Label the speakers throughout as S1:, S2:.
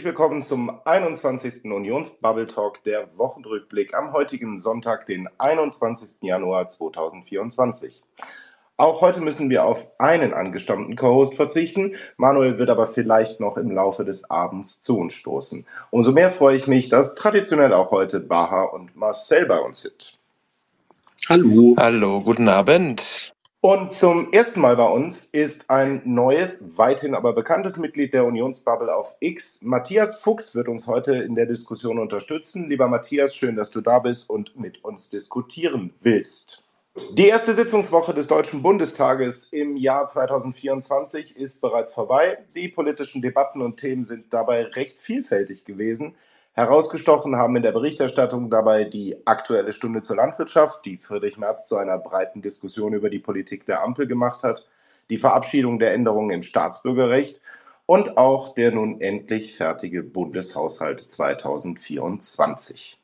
S1: Herzlich willkommen zum 21. Unionsbubble Talk, der Wochenrückblick am heutigen Sonntag, den 21. Januar 2024. Auch heute müssen wir auf einen angestammten Co-Host verzichten. Manuel wird aber vielleicht noch im Laufe des Abends zu uns stoßen. Umso mehr freue ich mich, dass traditionell auch heute Baha und Marcel bei uns sind.
S2: Hallo. Hallo, guten Abend.
S1: Und zum ersten Mal bei uns ist ein neues, weithin aber bekanntes Mitglied der Unionsbubble auf X. Matthias Fuchs wird uns heute in der Diskussion unterstützen. Lieber Matthias, schön, dass du da bist und mit uns diskutieren willst. Die erste Sitzungswoche des Deutschen Bundestages im Jahr 2024 ist bereits vorbei. Die politischen Debatten und Themen sind dabei recht vielfältig gewesen. Herausgestochen haben in der Berichterstattung dabei die Aktuelle Stunde zur Landwirtschaft, die Friedrich Merz zu einer breiten Diskussion über die Politik der Ampel gemacht hat, die Verabschiedung der Änderungen im Staatsbürgerrecht und auch der nun endlich fertige Bundeshaushalt 2024.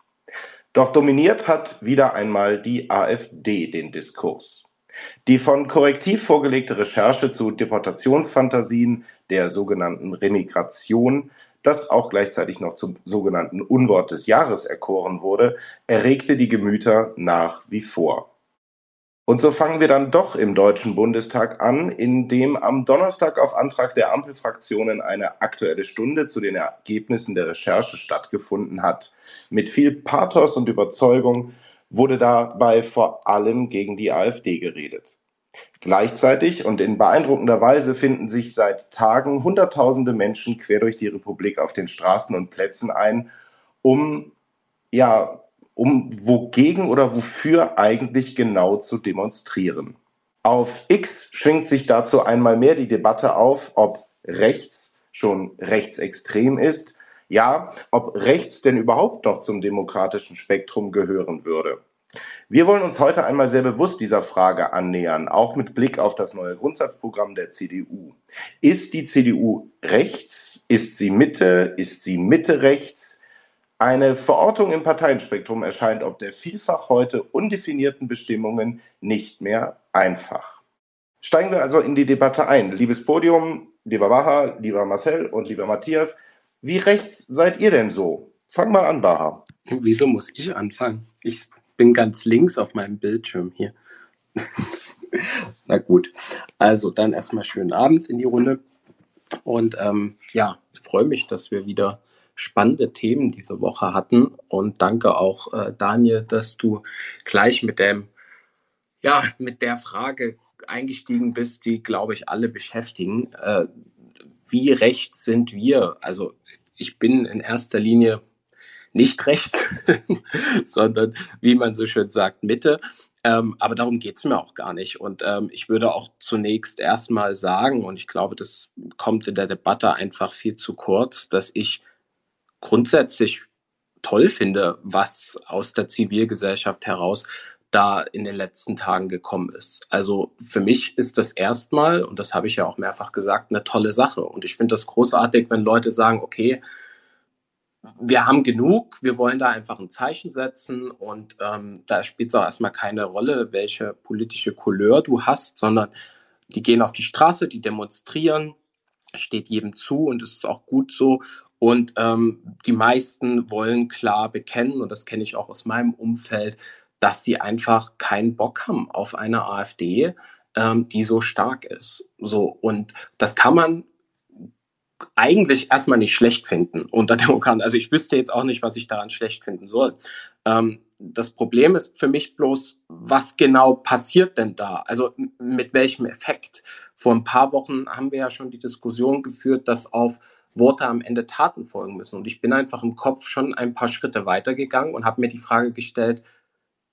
S1: Doch dominiert hat wieder einmal die AfD den Diskurs. Die von Korrektiv vorgelegte Recherche zu Deportationsfantasien der sogenannten Remigration, das auch gleichzeitig noch zum sogenannten Unwort des Jahres erkoren wurde, erregte die Gemüter nach wie vor. Und so fangen wir dann doch im Deutschen Bundestag an, in dem am Donnerstag auf Antrag der Ampelfraktionen eine aktuelle Stunde zu den Ergebnissen der Recherche stattgefunden hat. Mit viel Pathos und Überzeugung wurde dabei vor allem gegen die AfD geredet. Gleichzeitig und in beeindruckender Weise finden sich seit Tagen Hunderttausende Menschen quer durch die Republik auf den Straßen und Plätzen ein, um ja um wogegen oder wofür eigentlich genau zu demonstrieren. Auf X schwingt sich dazu einmal mehr die Debatte auf, ob rechts schon rechtsextrem ist, ja, ob rechts denn überhaupt noch zum demokratischen Spektrum gehören würde. Wir wollen uns heute einmal sehr bewusst dieser Frage annähern, auch mit Blick auf das neue Grundsatzprogramm der CDU. Ist die CDU rechts? Ist sie Mitte? Ist sie Mitte rechts? Eine Verortung im Parteienspektrum erscheint ob der vielfach heute undefinierten Bestimmungen nicht mehr einfach. Steigen wir also in die Debatte ein. Liebes Podium, lieber Baha, lieber Marcel und lieber Matthias, wie rechts seid ihr denn so? Fang mal an, Baha.
S2: Wieso muss ich anfangen? Ich bin ganz links auf meinem Bildschirm hier. Na gut, also dann erstmal schönen Abend in die Runde. Und ähm, ja, ich freue mich, dass wir wieder spannende Themen diese Woche hatten. Und danke auch, äh, Daniel, dass du gleich mit dem, ja, mit der Frage eingestiegen bist, die, glaube ich, alle beschäftigen. Äh, wie rechts sind wir? Also ich bin in erster Linie nicht rechts, sondern wie man so schön sagt, Mitte. Ähm, aber darum geht es mir auch gar nicht. Und ähm, ich würde auch zunächst erstmal sagen, und ich glaube, das kommt in der Debatte einfach viel zu kurz, dass ich grundsätzlich toll finde, was aus der Zivilgesellschaft heraus da in den letzten Tagen gekommen ist. Also für mich ist das erstmal, und das habe ich ja auch mehrfach gesagt, eine tolle Sache. Und ich finde das großartig, wenn Leute sagen, okay, wir haben genug, wir wollen da einfach ein Zeichen setzen und ähm, da spielt es auch erstmal keine Rolle, welche politische Couleur du hast, sondern die gehen auf die Straße, die demonstrieren, steht jedem zu und es ist auch gut so. Und ähm, die meisten wollen klar bekennen, und das kenne ich auch aus meinem Umfeld, dass sie einfach keinen Bock haben auf eine AfD, ähm, die so stark ist. So, und das kann man eigentlich erstmal nicht schlecht finden unter Demokraten. Also ich wüsste jetzt auch nicht, was ich daran schlecht finden soll. Ähm, das Problem ist für mich bloß, was genau passiert denn da? Also mit welchem Effekt? Vor ein paar Wochen haben wir ja schon die Diskussion geführt, dass auf Worte am Ende Taten folgen müssen. Und ich bin einfach im Kopf schon ein paar Schritte weitergegangen und habe mir die Frage gestellt,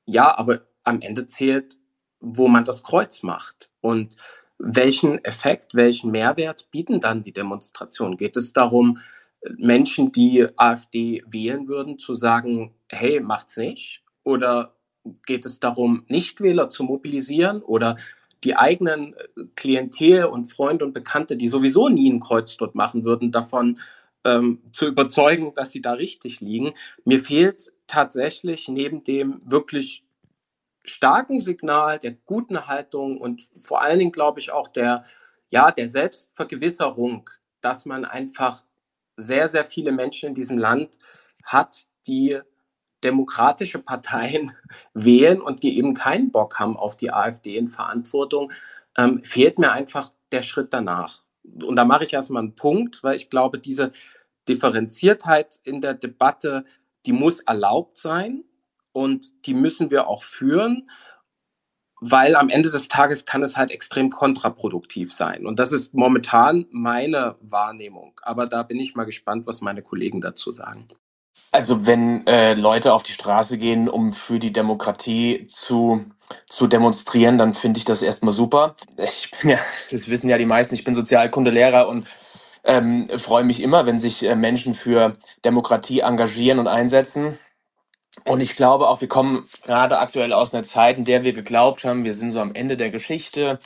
S2: ja, aber am Ende zählt, wo man das Kreuz macht. Und welchen Effekt, welchen Mehrwert bieten dann die Demonstrationen? Geht es darum, Menschen, die AfD wählen würden, zu sagen, hey, macht's nicht? Oder geht es darum, Nichtwähler zu mobilisieren? Oder die eigenen äh, Klientel und Freunde und Bekannte, die sowieso nie ein Kreuz dort machen würden, davon ähm, zu überzeugen, dass sie da richtig liegen. Mir fehlt tatsächlich neben dem wirklich starken Signal der guten Haltung und vor allen Dingen, glaube ich, auch der, ja, der Selbstvergewisserung, dass man einfach sehr, sehr viele Menschen in diesem Land hat, die demokratische Parteien wählen und die eben keinen Bock haben auf die AfD in Verantwortung, ähm, fehlt mir einfach der Schritt danach. Und da mache ich erstmal einen Punkt, weil ich glaube, diese Differenziertheit in der Debatte, die muss erlaubt sein und die müssen wir auch führen, weil am Ende des Tages kann es halt extrem kontraproduktiv sein. Und das ist momentan meine Wahrnehmung. Aber da bin ich mal gespannt, was meine Kollegen dazu sagen.
S3: Also wenn äh, Leute auf die Straße gehen, um für die Demokratie zu, zu demonstrieren, dann finde ich das erstmal super. Ich bin ja, das wissen ja die meisten, ich bin Sozialkundelehrer und ähm, freue mich immer, wenn sich äh, Menschen für Demokratie engagieren und einsetzen. Und ich glaube auch, wir kommen gerade aktuell aus einer Zeit, in der wir geglaubt haben, wir sind so am Ende der Geschichte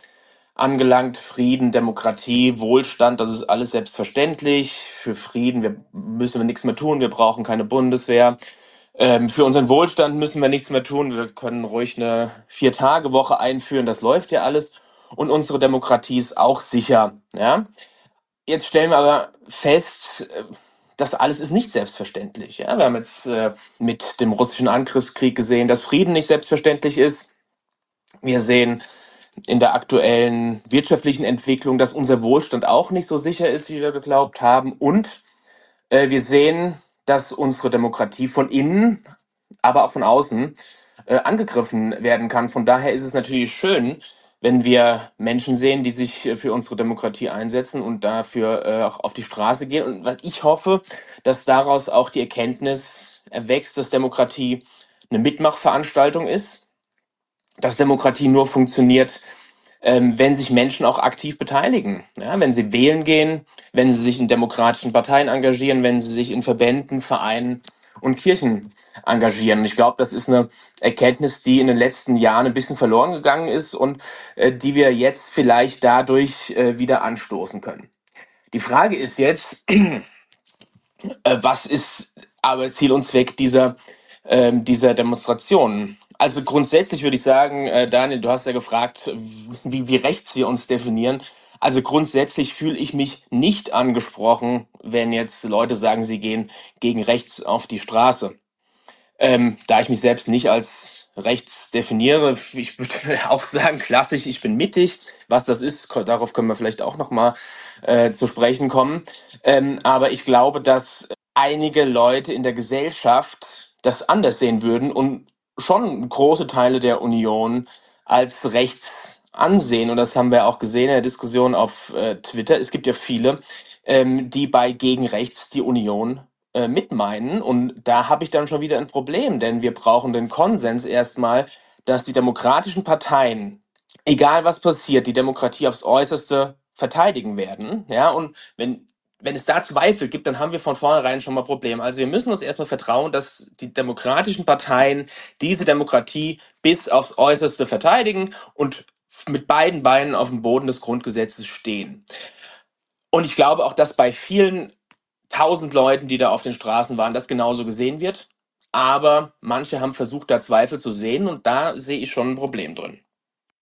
S3: angelangt. Frieden, Demokratie, Wohlstand, das ist alles selbstverständlich. Für Frieden wir müssen wir nichts mehr tun, wir brauchen keine Bundeswehr. Ähm, für unseren Wohlstand müssen wir nichts mehr tun, wir können ruhig eine Vier-Tage-Woche einführen, das läuft ja alles. Und unsere Demokratie ist auch sicher. Ja? Jetzt stellen wir aber fest, äh, das alles ist nicht selbstverständlich. Ja? Wir haben jetzt äh, mit dem russischen Angriffskrieg gesehen, dass Frieden nicht selbstverständlich ist. Wir sehen in der aktuellen wirtschaftlichen Entwicklung, dass unser Wohlstand auch nicht so sicher ist, wie wir geglaubt haben. Und äh, wir sehen, dass unsere Demokratie von innen, aber auch von außen äh, angegriffen werden kann. Von daher ist es natürlich schön, wenn wir Menschen sehen, die sich äh, für unsere Demokratie einsetzen und dafür äh, auch auf die Straße gehen. Und was ich hoffe, dass daraus auch die Erkenntnis erwächst, dass Demokratie eine Mitmachveranstaltung ist dass Demokratie nur funktioniert, ähm, wenn sich Menschen auch aktiv beteiligen. Ja, wenn sie wählen gehen, wenn sie sich in demokratischen Parteien engagieren, wenn sie sich in Verbänden, Vereinen und Kirchen engagieren. Und ich glaube, das ist eine Erkenntnis, die in den letzten Jahren ein bisschen verloren gegangen ist und äh, die wir jetzt vielleicht dadurch äh, wieder anstoßen können. Die Frage ist jetzt, äh, was ist aber Ziel und Zweck dieser, ähm, dieser Demonstrationen? Also grundsätzlich würde ich sagen, äh, Daniel, du hast ja gefragt, wie, wie rechts wir uns definieren. Also grundsätzlich fühle ich mich nicht angesprochen, wenn jetzt Leute sagen, sie gehen gegen rechts auf die Straße. Ähm, da ich mich selbst nicht als rechts definiere, ich würde auch sagen, klassisch, ich bin mittig. Was das ist, darauf können wir vielleicht auch nochmal äh, zu sprechen kommen. Ähm, aber ich glaube, dass einige Leute in der Gesellschaft das anders sehen würden und schon große Teile der Union als rechts ansehen. Und das haben wir auch gesehen in der Diskussion auf äh, Twitter. Es gibt ja viele, ähm, die bei gegen rechts die Union äh, mitmeinen. Und da habe ich dann schon wieder ein Problem, denn wir brauchen den Konsens erstmal, dass die demokratischen Parteien, egal was passiert, die Demokratie aufs Äußerste verteidigen werden. Ja, und wenn wenn es da Zweifel gibt, dann haben wir von vornherein schon mal Probleme. Also wir müssen uns erstmal vertrauen, dass die demokratischen Parteien diese Demokratie bis aufs Äußerste verteidigen und mit beiden Beinen auf dem Boden des Grundgesetzes stehen. Und ich glaube auch, dass bei vielen tausend Leuten, die da auf den Straßen waren, das genauso gesehen wird. Aber manche haben versucht, da Zweifel zu sehen und da sehe ich schon ein Problem drin.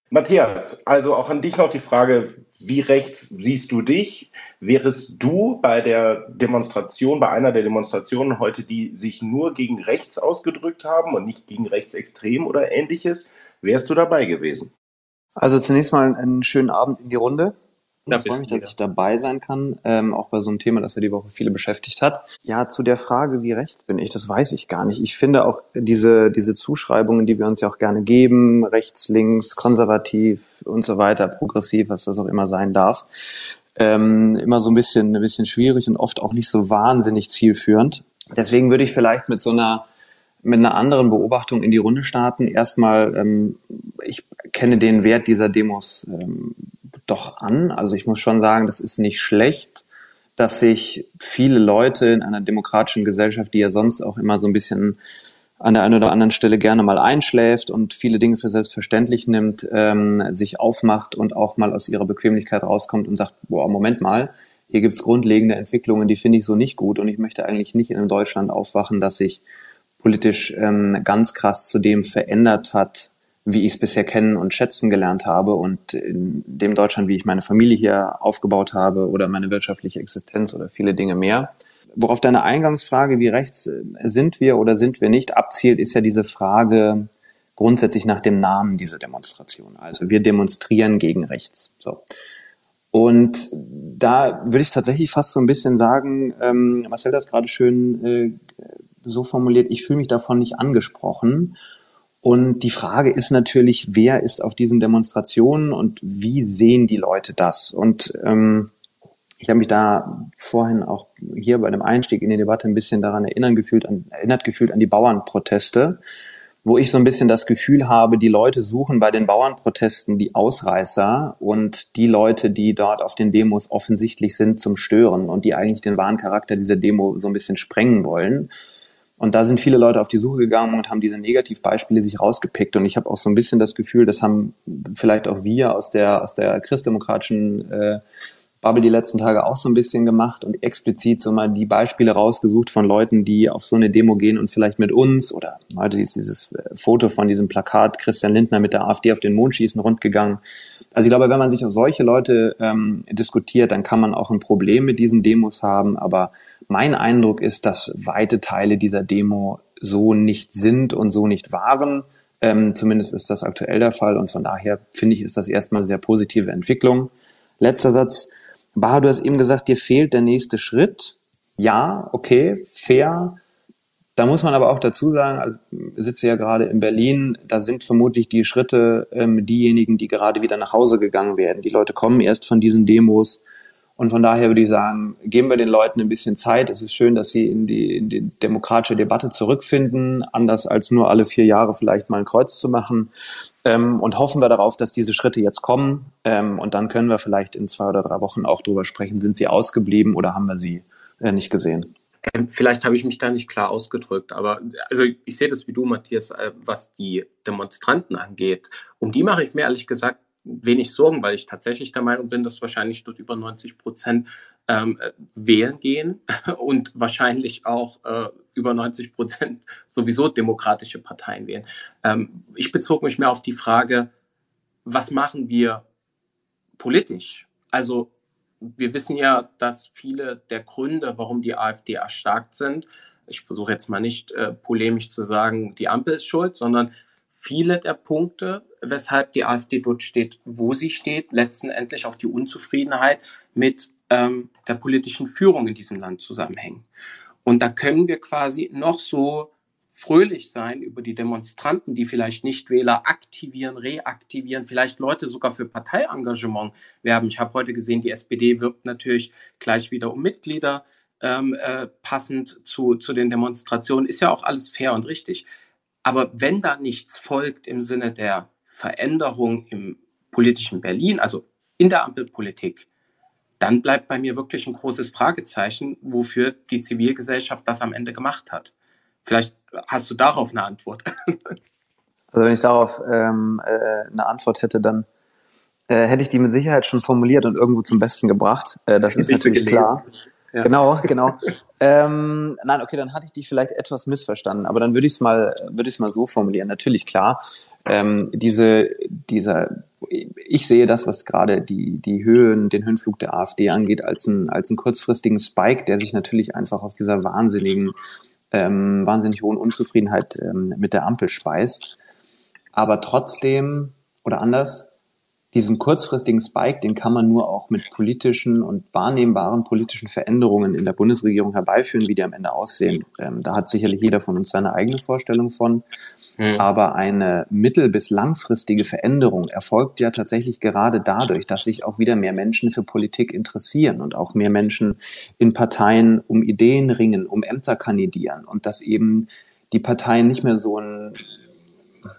S1: Matthias, also auch an dich noch die Frage, wie rechts siehst du dich? Wärest du bei der Demonstration, bei einer der Demonstrationen heute, die sich nur gegen rechts ausgedrückt haben und nicht gegen rechtsextrem oder ähnliches, wärst du dabei gewesen?
S4: Also zunächst mal einen schönen Abend in die Runde. Ich freue mich, dass ich dabei sein kann, ähm, auch bei so einem Thema, das ja die Woche viele beschäftigt hat. Ja, zu der Frage, wie rechts bin ich, das weiß ich gar nicht. Ich finde auch diese, diese Zuschreibungen, die wir uns ja auch gerne geben, rechts, links, konservativ und so weiter, progressiv, was das auch immer sein darf, ähm, immer so ein bisschen, ein bisschen schwierig und oft auch nicht so wahnsinnig zielführend. Deswegen würde ich vielleicht mit so einer mit einer anderen Beobachtung in die Runde starten. Erstmal, ähm, ich kenne den Wert dieser Demos ähm, doch an. Also ich muss schon sagen, das ist nicht schlecht, dass sich viele Leute in einer demokratischen Gesellschaft, die ja sonst auch immer so ein bisschen an der einen oder anderen Stelle gerne mal einschläft und viele Dinge für selbstverständlich nimmt, ähm, sich aufmacht und auch mal aus ihrer Bequemlichkeit rauskommt und sagt, boah, Moment mal, hier gibt's grundlegende Entwicklungen, die finde ich so nicht gut und ich möchte eigentlich nicht in einem Deutschland aufwachen, das sich politisch ähm, ganz krass zu dem verändert hat, wie ich es bisher kennen und schätzen gelernt habe und in dem Deutschland, wie ich meine Familie hier aufgebaut habe oder meine wirtschaftliche Existenz oder viele Dinge mehr. worauf deine Eingangsfrage, wie rechts äh, sind wir oder sind wir nicht, abzielt, ist ja diese Frage grundsätzlich nach dem Namen dieser Demonstration. Also wir demonstrieren gegen rechts. So. Und da würde ich tatsächlich fast so ein bisschen sagen, ähm, Marcel das gerade schön äh, so formuliert, ich fühle mich davon nicht angesprochen. Und die Frage ist natürlich, wer ist auf diesen Demonstrationen und wie sehen die Leute das? Und ähm, ich habe mich da vorhin auch hier bei dem Einstieg in die Debatte ein bisschen daran erinnern gefühlt, an, erinnert gefühlt an die Bauernproteste, wo ich so ein bisschen das Gefühl habe, die Leute suchen bei den Bauernprotesten die Ausreißer und die Leute, die dort auf den Demos offensichtlich sind zum Stören und die eigentlich den wahren Charakter dieser Demo so ein bisschen sprengen wollen. Und da sind viele Leute auf die Suche gegangen und haben diese Negativbeispiele sich rausgepickt. Und ich habe auch so ein bisschen das Gefühl, das haben vielleicht auch wir aus der, aus der christdemokratischen äh, Bubble die letzten Tage auch so ein bisschen gemacht und explizit so mal die Beispiele rausgesucht von Leuten, die auf so eine Demo gehen und vielleicht mit uns oder heute ist dieses äh, Foto von diesem Plakat Christian Lindner mit der AfD auf den Mond schießen rundgegangen. Also ich glaube, wenn man sich auf solche Leute ähm, diskutiert, dann kann man auch ein Problem mit diesen Demos haben. Aber mein Eindruck ist, dass weite Teile dieser Demo so nicht sind und so nicht waren. Ähm, zumindest ist das aktuell der Fall und von daher finde ich, ist das erstmal eine sehr positive Entwicklung. Letzter Satz. Bah, du hast eben gesagt, dir fehlt der nächste Schritt. Ja, okay, fair. Da muss man aber auch dazu sagen, also sitze ja gerade in Berlin, da sind vermutlich die Schritte ähm, diejenigen, die gerade wieder nach Hause gegangen werden. Die Leute kommen erst von diesen Demos und von daher würde ich sagen, geben wir den Leuten ein bisschen Zeit. Es ist schön, dass sie in die, in die demokratische Debatte zurückfinden, anders als nur alle vier Jahre vielleicht mal ein Kreuz zu machen. Ähm, und hoffen wir darauf, dass diese Schritte jetzt kommen. Ähm, und dann können wir vielleicht in zwei oder drei Wochen auch drüber sprechen. Sind sie ausgeblieben oder haben wir sie äh, nicht gesehen?
S2: Ähm, vielleicht habe ich mich da nicht klar ausgedrückt, aber also ich sehe das wie du, Matthias, äh, was die Demonstranten angeht. Um die mache ich mir ehrlich gesagt wenig Sorgen, weil ich tatsächlich der Meinung bin, dass wahrscheinlich dort über 90 Prozent ähm, wählen gehen und wahrscheinlich auch äh, über 90 Prozent sowieso demokratische Parteien wählen. Ähm, ich bezog mich mehr auf die Frage, was machen wir politisch? Also wir wissen ja, dass viele der Gründe, warum die AfD erstarkt sind, ich versuche jetzt mal nicht äh, polemisch zu sagen, die Ampel ist schuld, sondern viele der Punkte, weshalb die AfD dort steht, wo sie steht, letztendlich auf die Unzufriedenheit mit ähm, der politischen Führung in diesem Land zusammenhängen. Und da können wir quasi noch so fröhlich sein über die Demonstranten, die vielleicht Nichtwähler aktivieren, reaktivieren, vielleicht Leute sogar für Parteiengagement werben. Ich habe heute gesehen, die SPD wirbt natürlich gleich wieder um Mitglieder ähm, äh, passend zu, zu den Demonstrationen. Ist ja auch alles fair und richtig. Aber wenn da nichts folgt im Sinne der Veränderung im politischen Berlin, also in der Ampelpolitik, dann bleibt bei mir wirklich ein großes Fragezeichen, wofür die Zivilgesellschaft das am Ende gemacht hat. Vielleicht hast du darauf eine Antwort.
S4: Also wenn ich darauf ähm, äh, eine Antwort hätte, dann äh, hätte ich die mit Sicherheit schon formuliert und irgendwo zum Besten gebracht. Äh, das ist natürlich klar. Ja. Genau, genau. ähm, nein, okay, dann hatte ich dich vielleicht etwas missverstanden, aber dann würde ich es mal, würde ich es mal so formulieren. Natürlich klar, ähm, diese, dieser, ich sehe das, was gerade die die Höhen, den Höhenflug der AfD angeht, als ein als einen kurzfristigen Spike, der sich natürlich einfach aus dieser wahnsinnigen, ähm, wahnsinnig hohen Unzufriedenheit ähm, mit der Ampel speist. Aber trotzdem oder anders, diesen kurzfristigen Spike, den kann man nur auch mit politischen und wahrnehmbaren politischen Veränderungen in der Bundesregierung herbeiführen, wie die am Ende aussehen. Ähm, da hat sicherlich jeder von uns seine eigene Vorstellung von. Mhm. Aber eine mittel- bis langfristige Veränderung erfolgt ja tatsächlich gerade dadurch, dass sich auch wieder mehr Menschen für Politik interessieren und auch mehr Menschen in Parteien um Ideen ringen, um Ämter kandidieren und dass eben die Parteien nicht mehr so ein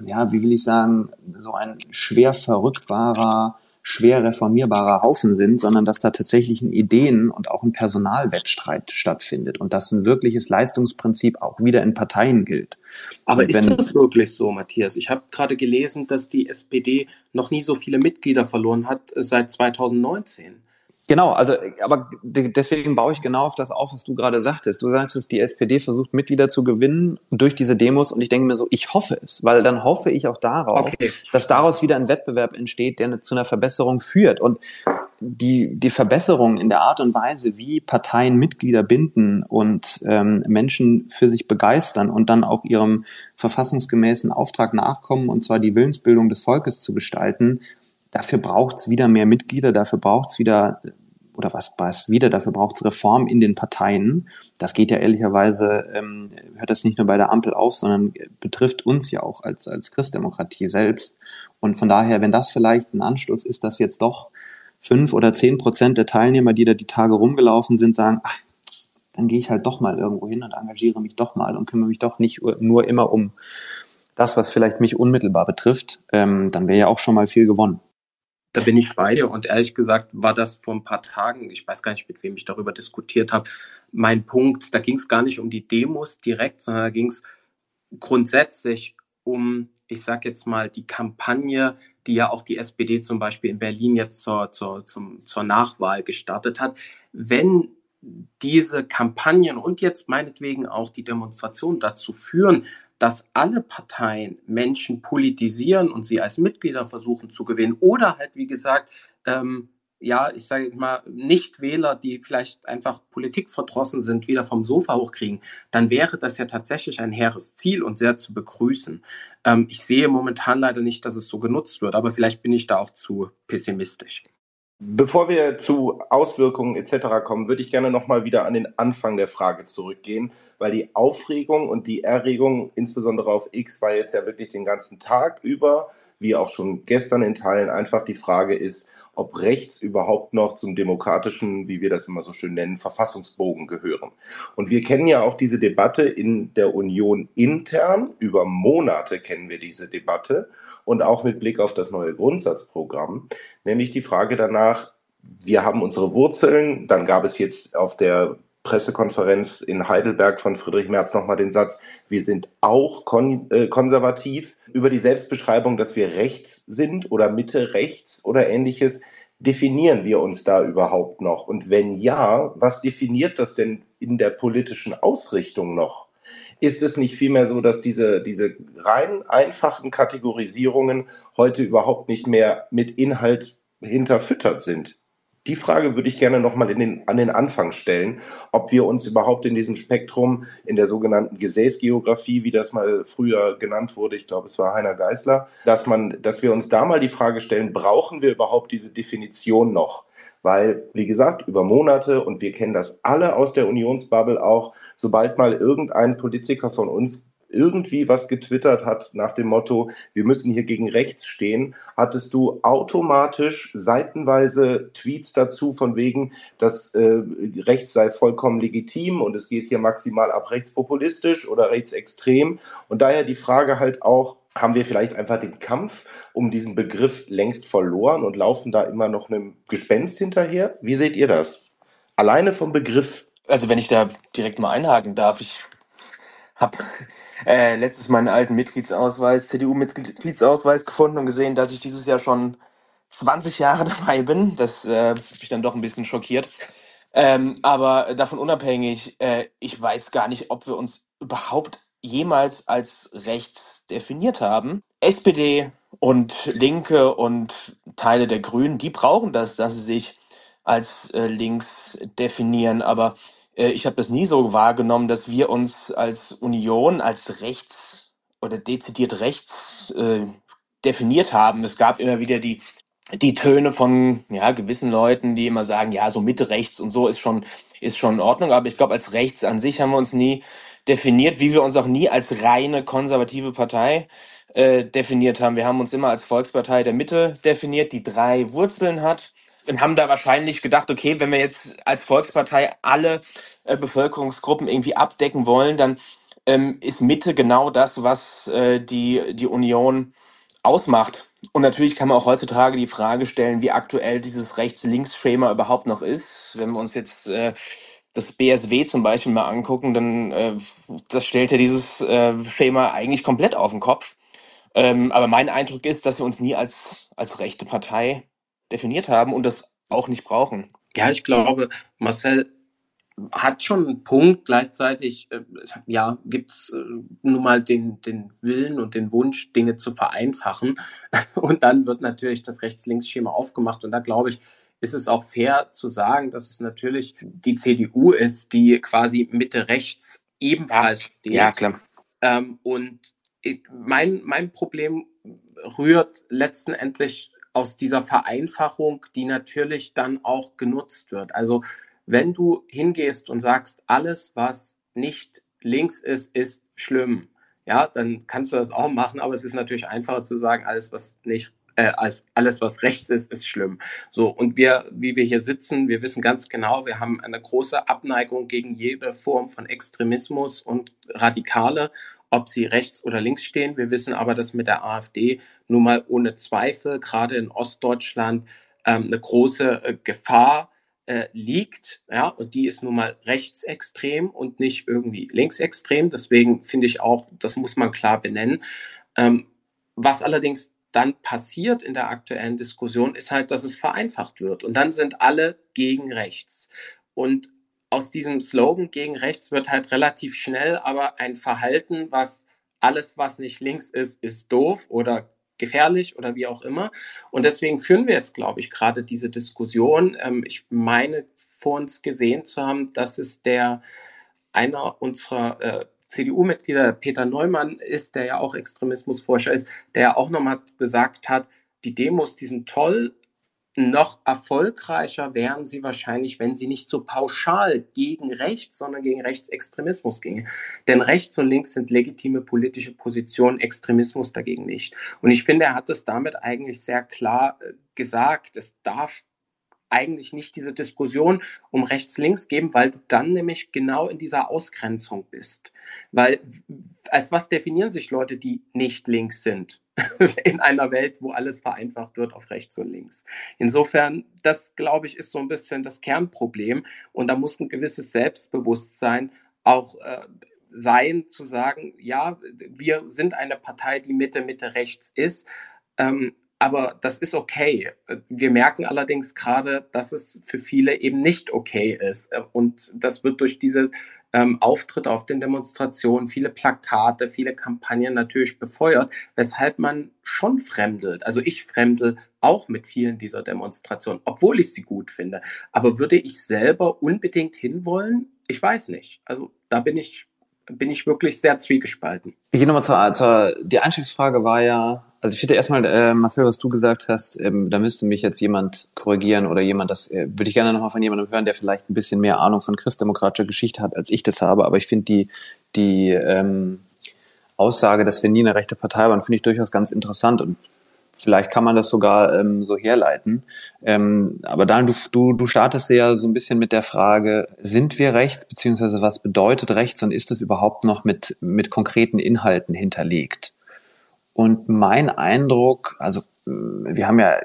S4: ja, wie will ich sagen, so ein schwer verrückbarer, schwer reformierbarer Haufen sind, sondern dass da tatsächlich ein Ideen- und auch ein Personalwettstreit stattfindet und dass ein wirkliches Leistungsprinzip auch wieder in Parteien gilt.
S2: Aber und ist das wirklich so, Matthias? Ich habe gerade gelesen, dass die SPD noch nie so viele Mitglieder verloren hat seit 2019.
S4: Genau, also aber deswegen baue ich genau auf das auf, was du gerade sagtest. Du sagst es, die SPD versucht Mitglieder zu gewinnen durch diese Demos und ich denke mir so, ich hoffe es, weil dann hoffe ich auch darauf, okay. dass daraus wieder ein Wettbewerb entsteht, der zu einer Verbesserung führt. Und die, die Verbesserung in der Art und Weise, wie Parteien Mitglieder binden und ähm, Menschen für sich begeistern und dann auch ihrem verfassungsgemäßen Auftrag nachkommen, und zwar die Willensbildung des Volkes zu gestalten, dafür braucht es wieder mehr Mitglieder, dafür braucht es wieder oder was, was wieder, dafür braucht es Reform in den Parteien. Das geht ja ehrlicherweise, ähm, hört das nicht nur bei der Ampel auf, sondern betrifft uns ja auch als, als Christdemokratie selbst. Und von daher, wenn das vielleicht ein Anschluss ist, dass jetzt doch fünf oder zehn Prozent der Teilnehmer, die da die Tage rumgelaufen sind, sagen, ach, dann gehe ich halt doch mal irgendwo hin und engagiere mich doch mal und kümmere mich doch nicht nur immer um das, was vielleicht mich unmittelbar betrifft, ähm, dann wäre ja auch schon mal viel gewonnen.
S2: Da bin ich bei dir und ehrlich gesagt war das vor ein paar Tagen, ich weiß gar nicht, mit wem ich darüber diskutiert habe, mein Punkt. Da ging es gar nicht um die Demos direkt, sondern da ging es grundsätzlich um, ich sage jetzt mal, die Kampagne, die ja auch die SPD zum Beispiel in Berlin jetzt zur, zur, zum, zur Nachwahl gestartet hat. Wenn diese Kampagnen und jetzt meinetwegen auch die Demonstration dazu führen, dass alle Parteien Menschen politisieren und sie als Mitglieder versuchen zu gewinnen oder halt, wie gesagt, ähm, ja, ich sage mal, Nichtwähler, die vielleicht einfach politikverdrossen sind, wieder vom Sofa hochkriegen, dann wäre das ja tatsächlich ein hehres Ziel und sehr zu begrüßen. Ähm, ich sehe momentan leider nicht, dass es so genutzt wird, aber vielleicht bin ich da auch zu pessimistisch.
S1: Bevor wir zu Auswirkungen etc. kommen, würde ich gerne nochmal wieder an den Anfang der Frage zurückgehen, weil die Aufregung und die Erregung, insbesondere auf X, war jetzt ja wirklich den ganzen Tag über, wie auch schon gestern in Teilen, einfach die Frage ist, ob rechts überhaupt noch zum demokratischen, wie wir das immer so schön nennen, Verfassungsbogen gehören. Und wir kennen ja auch diese Debatte in der Union intern. Über Monate kennen wir diese Debatte und auch mit Blick auf das neue Grundsatzprogramm, nämlich die Frage danach, wir haben unsere Wurzeln, dann gab es jetzt auf der Pressekonferenz in Heidelberg von Friedrich Merz nochmal den Satz, wir sind auch kon äh, konservativ. Über die Selbstbeschreibung, dass wir rechts sind oder Mitte rechts oder ähnliches, definieren wir uns da überhaupt noch? Und wenn ja, was definiert das denn in der politischen Ausrichtung noch? Ist es nicht vielmehr so, dass diese, diese rein einfachen Kategorisierungen heute überhaupt nicht mehr mit Inhalt hinterfüttert sind? Die Frage würde ich gerne nochmal den, an den Anfang stellen, ob wir uns überhaupt in diesem Spektrum, in der sogenannten Gesäßgeografie, wie das mal früher genannt wurde, ich glaube, es war Heiner Geißler, dass man, dass wir uns da mal die Frage stellen, brauchen wir überhaupt diese Definition noch? Weil, wie gesagt, über Monate, und wir kennen das alle aus der Unionsbubble auch, sobald mal irgendein Politiker von uns irgendwie was getwittert hat nach dem Motto, wir müssen hier gegen rechts stehen, hattest du automatisch seitenweise Tweets dazu von wegen, dass äh, rechts sei vollkommen legitim und es geht hier maximal ab rechtspopulistisch oder rechtsextrem. Und daher die Frage halt auch, haben wir vielleicht einfach den Kampf um diesen Begriff längst verloren und laufen da immer noch einem Gespenst hinterher? Wie seht ihr das? Alleine vom Begriff.
S3: Also wenn ich da direkt mal einhaken darf, ich habe äh, letztes meinen alten Mitgliedsausweis, CDU-Mitgliedsausweis gefunden und gesehen, dass ich dieses Jahr schon 20 Jahre dabei bin. Das äh, hat mich dann doch ein bisschen schockiert. Ähm, aber davon unabhängig, äh, ich weiß gar nicht, ob wir uns überhaupt jemals als rechts definiert haben. SPD und Linke und Teile der Grünen, die brauchen das, dass sie sich als äh, links definieren. Aber äh, ich habe das nie so wahrgenommen, dass wir uns als Union, als rechts oder dezidiert rechts äh, definiert haben. Es gab immer wieder die, die Töne von ja, gewissen Leuten, die immer sagen, ja, so Mitte rechts und so ist schon, ist schon in Ordnung. Aber ich glaube, als rechts an sich haben wir uns nie definiert, wie wir uns auch nie als reine konservative Partei äh, definiert haben. Wir haben uns immer als Volkspartei der Mitte definiert, die drei Wurzeln hat und haben da wahrscheinlich gedacht, okay, wenn wir jetzt als Volkspartei alle äh, Bevölkerungsgruppen irgendwie abdecken wollen, dann ähm, ist Mitte genau das, was äh, die, die Union ausmacht. Und natürlich kann man auch heutzutage die Frage stellen, wie aktuell dieses Rechts-Links-Schema überhaupt noch ist. Wenn wir uns jetzt äh, das BSW zum Beispiel mal angucken, dann äh, das stellt ja dieses äh, Schema eigentlich komplett auf den Kopf. Ähm, aber mein Eindruck ist, dass wir uns nie als, als rechte Partei definiert haben und das auch nicht brauchen.
S2: Ja, ich glaube, Marcel hat schon einen Punkt. Gleichzeitig, äh, ja, gibt es äh, nun mal den, den Willen und den Wunsch, Dinge zu vereinfachen. Und dann wird natürlich das Rechts-Links-Schema aufgemacht. Und da glaube ich, ist es auch fair zu sagen, dass es natürlich die CDU ist, die quasi Mitte rechts ebenfalls
S3: ja, steht. Ja, klar.
S2: Ähm, und mein, mein Problem rührt letzten Endes aus dieser Vereinfachung, die natürlich dann auch genutzt wird. Also wenn du hingehst und sagst, alles, was nicht links ist, ist schlimm, ja, dann kannst du das auch machen, aber es ist natürlich einfacher zu sagen, alles, was nicht äh, als alles, was rechts ist, ist schlimm. So, und wir, wie wir hier sitzen, wir wissen ganz genau, wir haben eine große Abneigung gegen jede Form von Extremismus und Radikale, ob sie rechts oder links stehen. Wir wissen aber, dass mit der AfD nun mal ohne Zweifel, gerade in Ostdeutschland, ähm, eine große äh, Gefahr äh, liegt, ja, und die ist nun mal rechtsextrem und nicht irgendwie linksextrem. Deswegen finde ich auch, das muss man klar benennen. Ähm, was allerdings dann passiert in der aktuellen Diskussion, ist halt, dass es vereinfacht wird. Und dann sind alle gegen rechts. Und aus diesem Slogan gegen rechts wird halt relativ schnell aber ein Verhalten, was alles, was nicht links ist, ist doof oder gefährlich oder wie auch immer. Und deswegen führen wir jetzt, glaube ich, gerade diese Diskussion. Ähm, ich meine vor uns gesehen zu haben, dass es der einer unserer äh, CDU-Mitglieder Peter Neumann ist, der ja auch Extremismusforscher ist, der ja auch nochmal gesagt hat, die Demos, die sind toll, noch erfolgreicher wären sie wahrscheinlich, wenn sie nicht so pauschal gegen rechts, sondern gegen Rechtsextremismus gingen. Denn rechts und links sind legitime politische Positionen, Extremismus dagegen nicht. Und ich finde, er hat es damit eigentlich sehr klar äh, gesagt. Es darf eigentlich nicht diese Diskussion um rechts-links geben, weil du dann nämlich genau in dieser Ausgrenzung bist. Weil als was definieren sich Leute, die nicht links sind? in einer Welt, wo alles vereinfacht wird auf rechts und links. Insofern, das glaube ich, ist so ein bisschen das Kernproblem. Und da muss ein gewisses Selbstbewusstsein auch äh, sein, zu sagen, ja, wir sind eine Partei, die Mitte, Mitte rechts ist. Ähm, aber das ist okay. Wir merken allerdings gerade, dass es für viele eben nicht okay ist. Und das wird durch diese ähm, Auftritte auf den Demonstrationen, viele Plakate, viele Kampagnen natürlich befeuert, weshalb man schon fremdelt. Also ich fremdel auch mit vielen dieser Demonstrationen, obwohl ich sie gut finde. Aber würde ich selber unbedingt hinwollen? Ich weiß nicht. Also da bin ich bin ich wirklich sehr zwiegespalten.
S4: Ich gehe nochmal zur, zur, die Einstiegsfrage war ja, also ich finde erstmal, äh, Marcel, was du gesagt hast, ähm, da müsste mich jetzt jemand korrigieren oder jemand, das äh, würde ich gerne nochmal von jemandem hören, der vielleicht ein bisschen mehr Ahnung von christdemokratischer Geschichte hat, als ich das habe. Aber ich finde die, die ähm, Aussage, dass wir nie eine rechte Partei waren, finde ich durchaus ganz interessant und Vielleicht kann man das sogar ähm, so herleiten. Ähm, aber dann, du, du, du startest ja so ein bisschen mit der Frage, sind wir rechts, beziehungsweise was bedeutet rechts und ist das überhaupt noch mit, mit konkreten Inhalten hinterlegt? Und mein Eindruck, also wir haben ja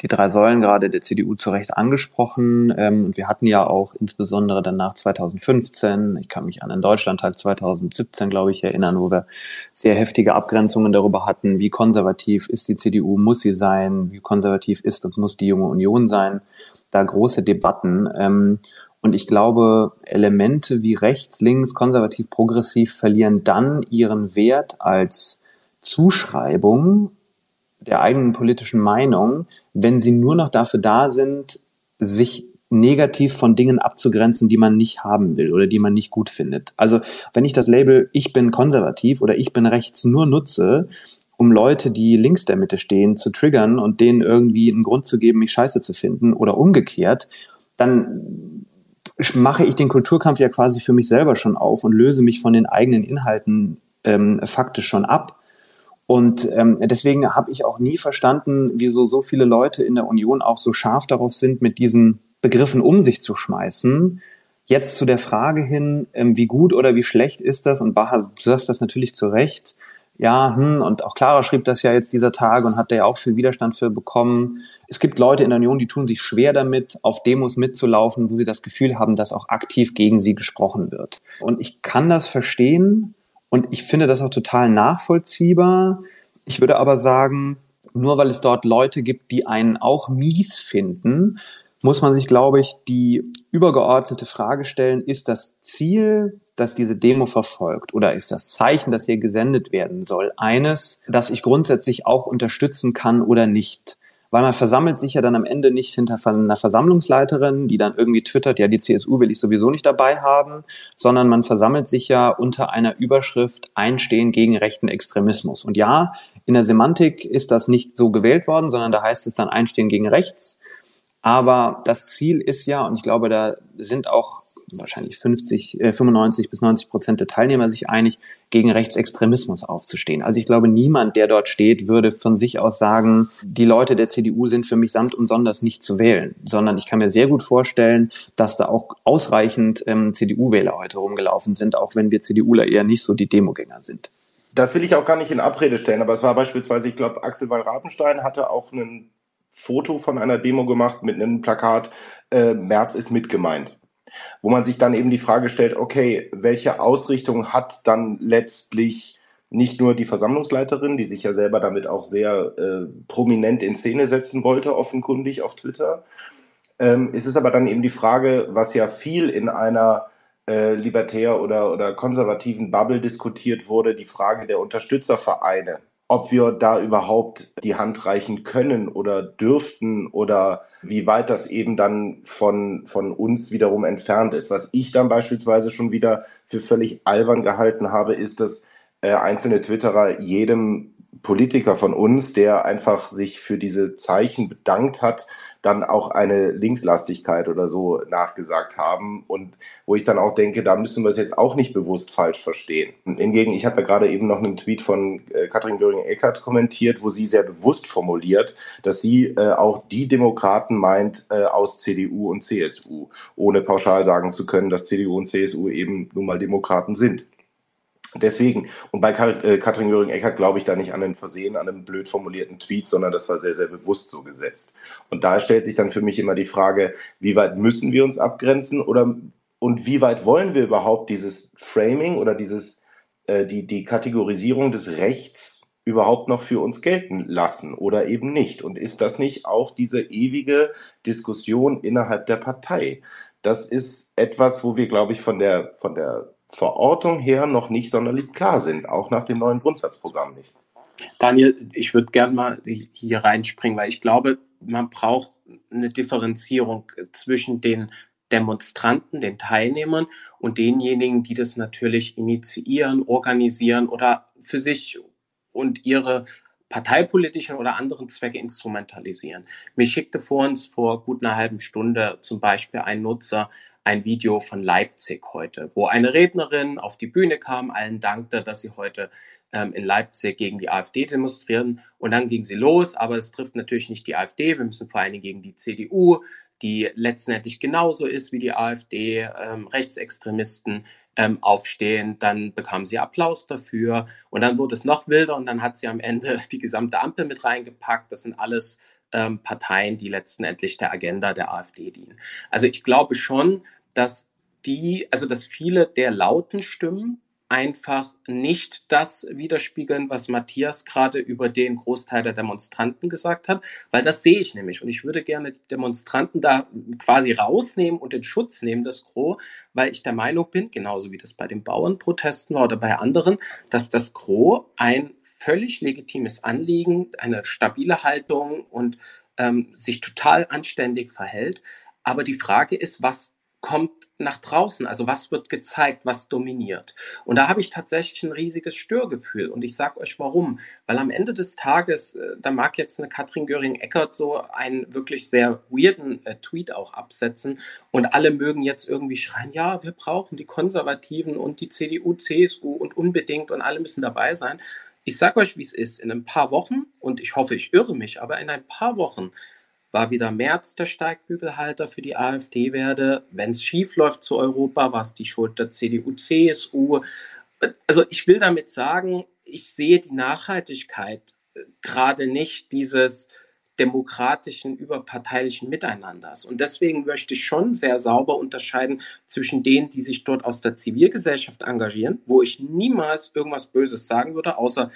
S4: die drei Säulen gerade der CDU zu Recht angesprochen. Ähm, und wir hatten ja auch insbesondere dann nach 2015, ich kann mich an den Deutschlandtag 2017, glaube ich, erinnern, wo wir sehr heftige Abgrenzungen darüber hatten, wie konservativ ist die CDU, muss sie sein, wie konservativ ist und muss die junge Union sein. Da große Debatten. Ähm, und ich glaube, Elemente wie rechts, links, konservativ, progressiv verlieren dann ihren Wert als Zuschreibung der eigenen politischen Meinung, wenn sie nur noch dafür da sind, sich negativ von Dingen abzugrenzen, die man nicht haben will oder die man nicht gut findet. Also wenn ich das Label ich bin konservativ oder ich bin rechts nur nutze, um Leute, die links der Mitte stehen, zu triggern und denen irgendwie einen Grund zu geben, mich scheiße zu finden oder umgekehrt, dann mache ich den Kulturkampf ja quasi für mich selber schon auf und löse mich von den eigenen Inhalten ähm, faktisch schon ab. Und ähm, deswegen habe ich auch nie verstanden, wieso so viele Leute in der Union auch so scharf darauf sind, mit diesen Begriffen um sich zu schmeißen. Jetzt zu der Frage hin, ähm, wie gut oder wie schlecht ist das? Und Baha, du sagst das natürlich zu Recht. Ja, hm, und auch Clara schrieb das ja jetzt dieser Tage und hat da ja auch viel Widerstand für bekommen. Es gibt Leute in der Union, die tun sich schwer damit, auf Demos mitzulaufen, wo sie das Gefühl haben, dass auch aktiv gegen sie gesprochen wird. Und ich kann das verstehen, und ich finde das auch total nachvollziehbar. Ich würde aber sagen, nur weil es dort Leute gibt, die einen auch mies finden, muss man sich, glaube ich, die übergeordnete Frage stellen, ist das Ziel, das diese Demo verfolgt oder ist das Zeichen, das hier gesendet werden soll, eines, das ich grundsätzlich auch unterstützen kann oder nicht? Weil man versammelt sich ja dann am Ende nicht hinter einer Versammlungsleiterin, die dann irgendwie twittert, ja, die CSU will ich sowieso nicht dabei haben, sondern man versammelt sich ja unter einer Überschrift Einstehen gegen rechten Extremismus. Und ja, in der Semantik ist das nicht so gewählt worden, sondern da heißt es dann Einstehen gegen rechts. Aber das Ziel ist ja, und ich glaube, da sind auch wahrscheinlich 50, äh, 95 bis 90 Prozent der Teilnehmer sich einig, gegen Rechtsextremismus aufzustehen. Also ich glaube, niemand, der dort steht, würde von sich aus sagen, die Leute der CDU sind für mich samt und sonders nicht zu wählen, sondern ich kann mir sehr gut vorstellen, dass da auch ausreichend ähm, CDU-Wähler heute rumgelaufen sind, auch wenn wir CDUler eher nicht so die Demogänger sind.
S1: Das will ich auch gar nicht in Abrede stellen, aber es war beispielsweise, ich glaube, Axel Wall-Rabenstein hatte auch ein Foto von einer Demo gemacht mit einem Plakat, äh, März ist mitgemeint wo man sich dann eben die Frage stellt, okay, welche Ausrichtung hat dann letztlich nicht nur die Versammlungsleiterin, die sich ja selber damit auch sehr äh, prominent in Szene setzen wollte, offenkundig auf Twitter. Ähm, ist es aber dann eben die Frage, was ja viel in einer äh, libertär oder, oder konservativen Bubble diskutiert wurde, die Frage der Unterstützervereine ob wir da überhaupt die Hand reichen können oder dürften oder wie weit das eben dann von, von uns wiederum entfernt ist. Was ich dann beispielsweise schon wieder für völlig albern gehalten habe, ist, dass äh, einzelne Twitterer jedem Politiker von uns, der einfach sich für diese Zeichen bedankt hat, dann auch eine Linkslastigkeit oder so nachgesagt haben und wo ich dann auch denke, da müssen wir es jetzt auch nicht bewusst falsch verstehen. hingegen, ich habe ja gerade eben noch einen Tweet von äh, Katrin Göring-Eckert kommentiert, wo sie sehr bewusst formuliert, dass sie äh, auch die Demokraten meint äh, aus CDU und CSU, ohne pauschal sagen zu können, dass CDU und CSU eben nun mal Demokraten sind. Deswegen, und bei äh, Katrin Göring-Eckardt glaube ich da nicht an den Versehen, an einem blöd formulierten Tweet, sondern das war sehr, sehr bewusst so gesetzt. Und da stellt sich dann für mich immer die Frage, wie weit müssen wir uns abgrenzen oder und wie weit wollen wir überhaupt dieses Framing oder dieses, äh, die, die Kategorisierung des Rechts überhaupt noch für uns gelten lassen oder eben nicht? Und ist das nicht auch diese ewige Diskussion innerhalb der Partei? Das ist etwas, wo wir, glaube ich, von der, von der Verortung her noch nicht sonderlich klar sind, auch nach dem neuen Grundsatzprogramm nicht.
S2: Daniel, ich würde gerne mal hier reinspringen, weil ich glaube, man braucht eine Differenzierung zwischen den Demonstranten, den Teilnehmern und denjenigen, die das natürlich initiieren, organisieren oder für sich und ihre parteipolitischen oder anderen Zwecke instrumentalisieren. Mir schickte vor uns vor gut einer halben Stunde zum Beispiel ein Nutzer ein Video von Leipzig heute, wo eine Rednerin auf die Bühne kam, allen dankte, dass sie heute ähm, in Leipzig gegen die AfD demonstrieren und dann ging sie los, aber es trifft natürlich nicht die AfD, wir müssen vor allen Dingen gegen die CDU, die letztendlich genauso ist wie die AfD, ähm, Rechtsextremisten ähm, aufstehen, dann bekam sie Applaus dafür und dann wurde es noch wilder und dann hat sie am Ende die gesamte Ampel mit reingepackt. Das sind alles ähm, Parteien, die letztendlich der Agenda der AfD dienen. Also ich glaube schon, dass die, also dass viele der lauten Stimmen einfach nicht das widerspiegeln, was Matthias gerade über den Großteil der Demonstranten gesagt hat, weil das sehe ich nämlich. Und ich würde gerne die Demonstranten da quasi rausnehmen und in Schutz nehmen, das Gros, weil ich der Meinung bin, genauso wie das bei den Bauernprotesten war oder bei anderen, dass das Gros ein völlig legitimes Anliegen, eine stabile Haltung und ähm, sich total anständig verhält. Aber die Frage ist, was kommt nach draußen? Also was wird gezeigt, was dominiert? Und da habe ich tatsächlich ein riesiges Störgefühl. Und ich sage euch warum. Weil am Ende des Tages, äh, da mag jetzt eine Katrin Göring-Eckert so einen wirklich sehr weirden äh, Tweet auch absetzen und alle mögen jetzt irgendwie schreien, ja, wir brauchen die Konservativen und die CDU, CSU und unbedingt und alle müssen dabei sein. Ich sage euch, wie es ist. In ein paar Wochen, und ich hoffe, ich irre mich, aber in ein paar Wochen war wieder Merz der Steigbügelhalter für die AfD werde. Wenn es schief läuft zu Europa, war es die Schuld der CDU, CSU. Also ich will damit sagen, ich sehe die Nachhaltigkeit äh, gerade nicht dieses demokratischen, überparteilichen Miteinanders. Und deswegen möchte ich schon sehr sauber unterscheiden zwischen denen, die sich dort aus der Zivilgesellschaft engagieren, wo ich niemals irgendwas Böses sagen würde, außer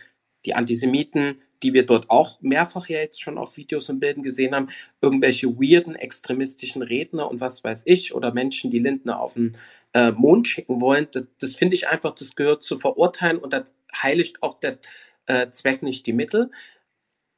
S2: die Antisemiten, die wir dort auch mehrfach ja jetzt schon auf Videos und Bildern gesehen haben, irgendwelche weirden extremistischen Redner und was weiß ich oder Menschen, die Lindner auf den äh, Mond schicken wollen, das, das finde ich einfach, das gehört zu verurteilen und das heiligt auch der äh, Zweck nicht die Mittel.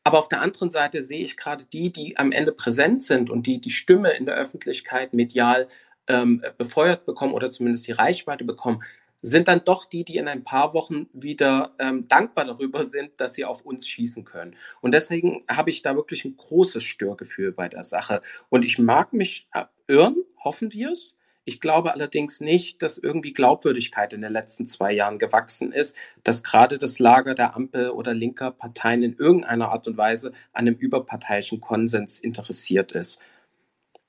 S2: Aber auf der anderen Seite sehe ich gerade die, die am Ende präsent sind und die die Stimme in der Öffentlichkeit medial ähm, befeuert bekommen oder zumindest die Reichweite bekommen, sind dann doch die, die in ein paar Wochen wieder ähm, dankbar darüber sind, dass sie auf uns schießen können. Und deswegen habe ich da wirklich ein großes Störgefühl bei der Sache. Und ich mag mich äh, irren, hoffen wir es. Ich glaube allerdings nicht, dass irgendwie Glaubwürdigkeit in den letzten zwei Jahren gewachsen ist, dass gerade das Lager der Ampel oder linker Parteien in irgendeiner Art und Weise an einem überparteiischen Konsens interessiert ist.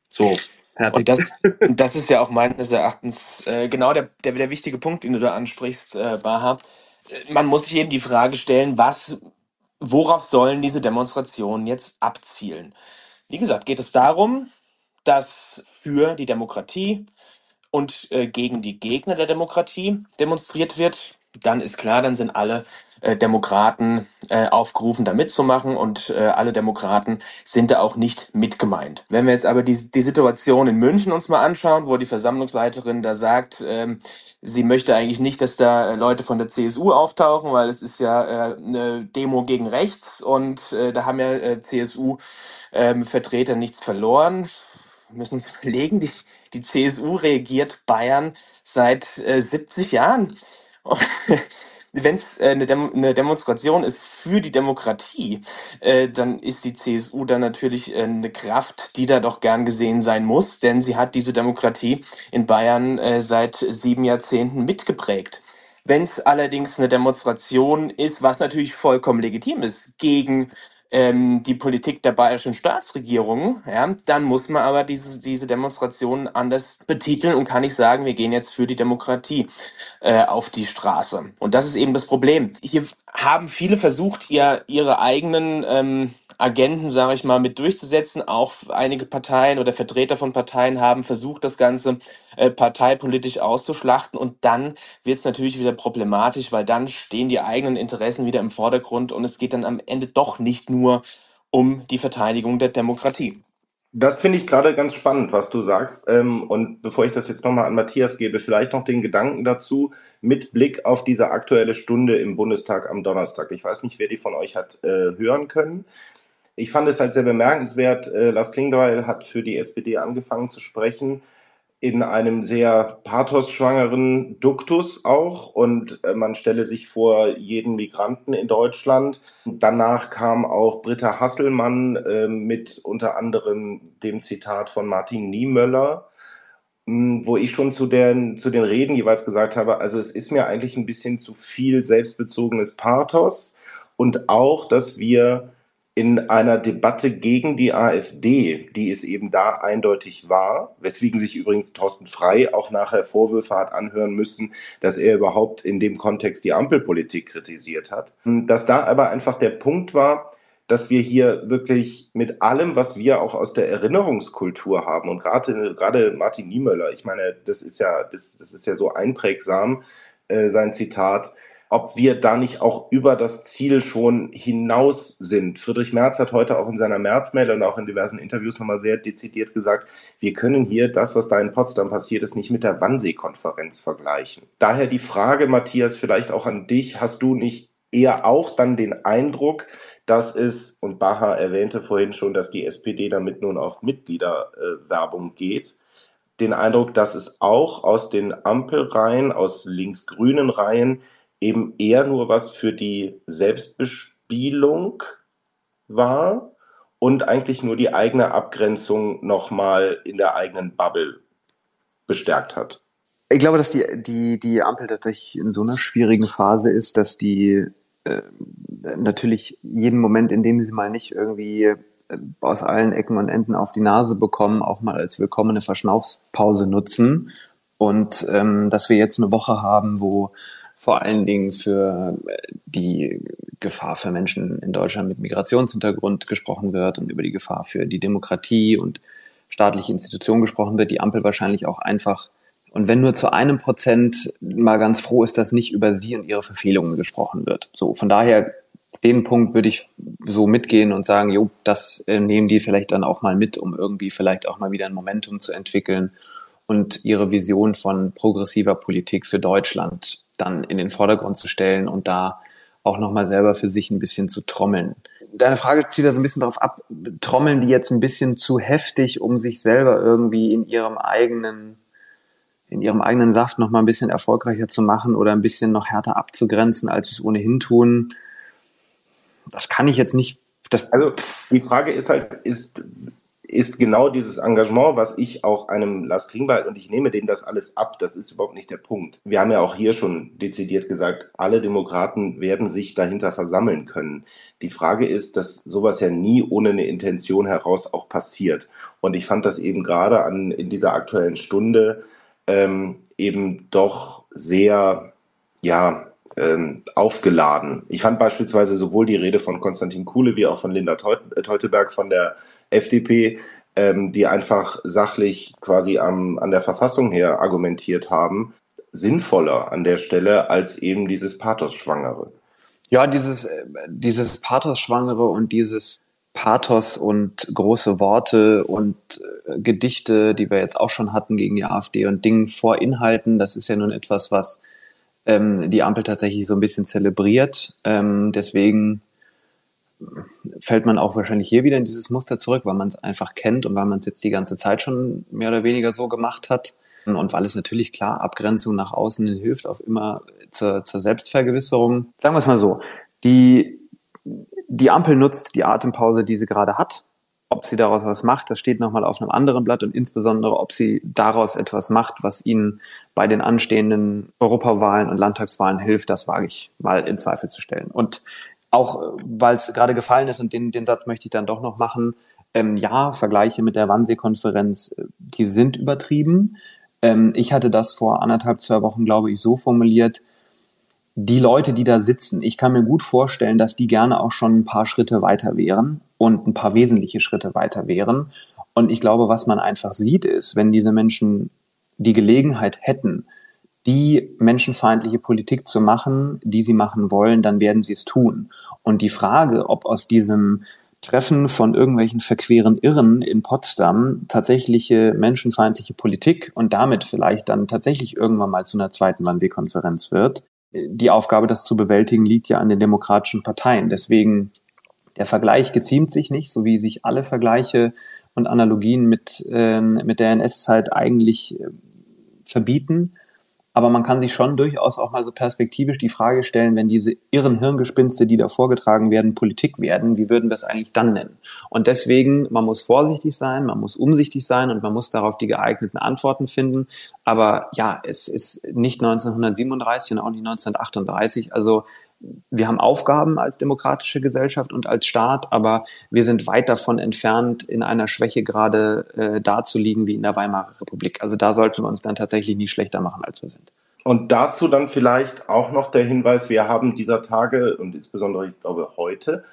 S3: So. Fertig. Und das, das ist ja auch meines Erachtens äh, genau der, der, der wichtige Punkt, den du da ansprichst, äh, Baha. Man muss sich eben die Frage stellen, was, worauf sollen diese Demonstrationen jetzt abzielen? Wie gesagt, geht es darum, dass für die Demokratie und äh, gegen die Gegner der Demokratie demonstriert wird, dann ist klar, dann sind alle äh, Demokraten äh, aufgerufen, da mitzumachen und äh, alle Demokraten sind da auch nicht mitgemeint. Wenn wir jetzt aber die, die Situation in München uns mal anschauen, wo die Versammlungsleiterin da sagt, ähm, sie möchte eigentlich nicht, dass da äh, Leute von der CSU auftauchen, weil es ist ja äh, eine Demo gegen rechts und äh, da haben ja äh, CSU-Vertreter ähm, nichts verloren. Wir müssen uns überlegen, die, die CSU regiert Bayern seit äh, 70 Jahren. Wenn es äh, eine, Dem eine Demonstration ist für die Demokratie, äh, dann ist die CSU dann natürlich äh, eine Kraft, die da doch gern gesehen sein muss, denn sie hat diese Demokratie in Bayern äh, seit sieben Jahrzehnten mitgeprägt. Wenn es allerdings eine Demonstration ist, was natürlich vollkommen legitim ist, gegen ähm, die Politik der bayerischen Staatsregierung, ja, dann muss man aber diese, diese Demonstrationen anders betiteln und kann nicht sagen, wir gehen jetzt für die Demokratie äh, auf die Straße. Und das ist eben das Problem. Hier haben viele versucht, ihr, ihre eigenen ähm, Agenten, sage ich mal, mit durchzusetzen. Auch einige Parteien oder Vertreter von Parteien haben versucht, das Ganze äh, parteipolitisch auszuschlachten. Und dann wird es natürlich wieder problematisch, weil dann stehen die eigenen Interessen wieder im Vordergrund und es geht dann am Ende doch nicht nur um die Verteidigung der Demokratie.
S1: Das finde ich gerade ganz spannend, was du sagst. Ähm, und bevor ich das jetzt nochmal an Matthias gebe, vielleicht noch den Gedanken dazu mit Blick auf diese aktuelle Stunde im Bundestag am Donnerstag. Ich weiß nicht, wer die von euch hat äh, hören können. Ich fand es halt sehr bemerkenswert. Äh, Lars Klingbeil hat für die SPD angefangen zu sprechen in einem sehr pathosschwangeren Duktus auch und äh, man stelle sich vor jeden Migranten in Deutschland. Danach kam auch Britta Hasselmann äh, mit unter anderem dem Zitat von Martin Niemöller, mh, wo ich schon zu den, zu den Reden jeweils gesagt habe, also es ist mir eigentlich ein bisschen zu viel selbstbezogenes Pathos und auch, dass wir in einer Debatte gegen die AfD, die es eben da eindeutig war, weswegen sich übrigens Thorsten Frei auch nachher Vorwürfe hat anhören müssen, dass er überhaupt in dem Kontext die Ampelpolitik kritisiert hat, dass da aber einfach der Punkt war, dass wir hier wirklich mit allem, was wir auch aus der Erinnerungskultur haben und gerade gerade Martin Niemöller, ich meine, das ist ja das, das ist ja so einprägsam äh, sein Zitat, ob wir da nicht auch über das Ziel schon hinaus sind. Friedrich Merz hat heute auch in seiner Märzmail und auch in diversen Interviews nochmal sehr dezidiert gesagt, wir können hier das, was da in Potsdam passiert ist, nicht mit der Wannsee-Konferenz vergleichen. Daher die Frage, Matthias, vielleicht auch an dich, hast du nicht eher auch dann den Eindruck, dass es, und Baha erwähnte vorhin schon, dass die SPD damit nun auf Mitgliederwerbung geht, den Eindruck, dass es auch aus den Ampelreihen, aus links-grünen Reihen eben eher nur was für die Selbstbespielung war und eigentlich nur die eigene Abgrenzung nochmal in der eigenen Bubble bestärkt hat.
S4: Ich glaube, dass die, die, die Ampel tatsächlich in so einer schwierigen Phase ist, dass die äh, natürlich jeden Moment, in dem sie mal nicht irgendwie äh, aus allen Ecken und Enden auf die Nase bekommen, auch mal als willkommene Verschnaufspause nutzen. Und ähm, dass wir jetzt eine Woche haben, wo vor allen Dingen für äh, die Gefahr für Menschen in Deutschland mit Migrationshintergrund gesprochen wird und über die Gefahr für die Demokratie und staatliche Institutionen gesprochen wird, die Ampel wahrscheinlich auch einfach und wenn nur zu einem Prozent mal ganz froh ist, dass nicht über sie und ihre Verfehlungen gesprochen wird. So, von daher, den Punkt würde ich so mitgehen und sagen, jo, das äh, nehmen die vielleicht dann auch mal mit, um irgendwie vielleicht auch mal wieder ein Momentum zu entwickeln und ihre Vision von progressiver Politik für Deutschland dann in den Vordergrund zu stellen und da auch nochmal selber für sich ein bisschen zu trommeln. deine Frage zieht da so ein bisschen darauf ab, trommeln die jetzt ein bisschen zu heftig, um sich selber irgendwie in ihrem eigenen in ihrem eigenen Saft noch mal ein bisschen erfolgreicher zu machen oder ein bisschen noch härter abzugrenzen, als sie es ohnehin tun. Das kann ich jetzt nicht.
S1: also die Frage ist halt, ist ist genau dieses Engagement, was ich auch einem Lars Klingbeil und ich nehme denen das alles ab, das ist überhaupt nicht der Punkt. Wir haben ja auch hier schon dezidiert gesagt, alle Demokraten werden sich dahinter versammeln können. Die Frage ist, dass sowas ja nie ohne eine Intention heraus auch passiert. Und ich fand das eben gerade an, in dieser aktuellen Stunde ähm, eben doch sehr, ja, ähm, aufgeladen. Ich fand beispielsweise sowohl die Rede von Konstantin Kuhle wie auch von Linda Teuteberg von der FDP, ähm, die einfach sachlich quasi am, an der Verfassung her argumentiert haben, sinnvoller an der Stelle als eben dieses Pathos-Schwangere.
S4: Ja, dieses, äh, dieses Pathos-Schwangere und dieses Pathos und große Worte und äh, Gedichte, die wir jetzt auch schon hatten gegen die AfD und Dingen vor Inhalten, das ist ja nun etwas, was ähm, die Ampel tatsächlich so ein bisschen zelebriert. Ähm, deswegen fällt man auch wahrscheinlich hier wieder in dieses Muster zurück, weil man es einfach kennt und weil man es jetzt die ganze Zeit schon mehr oder weniger so gemacht hat. Und weil es natürlich klar Abgrenzung nach außen hilft, auf immer zur, zur Selbstvergewisserung. Sagen wir es mal so, die, die Ampel nutzt die Atempause, die sie gerade hat. Ob sie daraus was macht, das steht nochmal auf einem anderen Blatt und insbesondere, ob sie daraus etwas macht, was ihnen bei den anstehenden Europawahlen und Landtagswahlen hilft, das wage ich mal in Zweifel zu stellen. Und auch äh, weil es gerade gefallen ist und den, den Satz möchte ich dann doch noch machen. Ähm, ja, Vergleiche mit der Wannsee-Konferenz, äh, die sind übertrieben. Ähm, ich hatte das vor anderthalb, zwei Wochen, glaube ich, so formuliert, die Leute, die da sitzen, ich kann mir gut vorstellen, dass die gerne auch schon ein paar Schritte weiter wären und ein paar wesentliche Schritte weiter wären. Und ich glaube, was man einfach sieht, ist, wenn diese Menschen die Gelegenheit hätten, die menschenfeindliche Politik zu machen, die sie machen wollen, dann werden sie es tun. Und die Frage, ob aus diesem Treffen von irgendwelchen verqueren Irren in Potsdam tatsächliche menschenfeindliche Politik und damit vielleicht dann tatsächlich irgendwann mal zu einer zweiten Wannsee-Konferenz wird. Die Aufgabe, das zu bewältigen, liegt ja an den demokratischen Parteien. Deswegen der Vergleich geziemt sich nicht, so wie sich alle Vergleiche und Analogien mit, äh, mit der NS-Zeit eigentlich äh, verbieten. Aber man kann sich schon durchaus auch mal so perspektivisch die Frage stellen, wenn diese irren Hirngespinste, die da vorgetragen werden, Politik werden, wie würden wir es eigentlich dann nennen? Und deswegen, man muss vorsichtig sein, man muss umsichtig sein und man muss darauf die geeigneten Antworten finden. Aber ja, es ist nicht 1937 und auch nicht 1938. Also wir haben Aufgaben als demokratische Gesellschaft und als Staat, aber wir sind weit davon entfernt, in einer Schwäche gerade äh, dazuliegen wie in der Weimarer Republik. Also da sollten wir uns dann tatsächlich nie schlechter machen, als wir sind.
S1: Und dazu dann vielleicht auch noch der Hinweis, wir haben dieser Tage und insbesondere, ich glaube, heute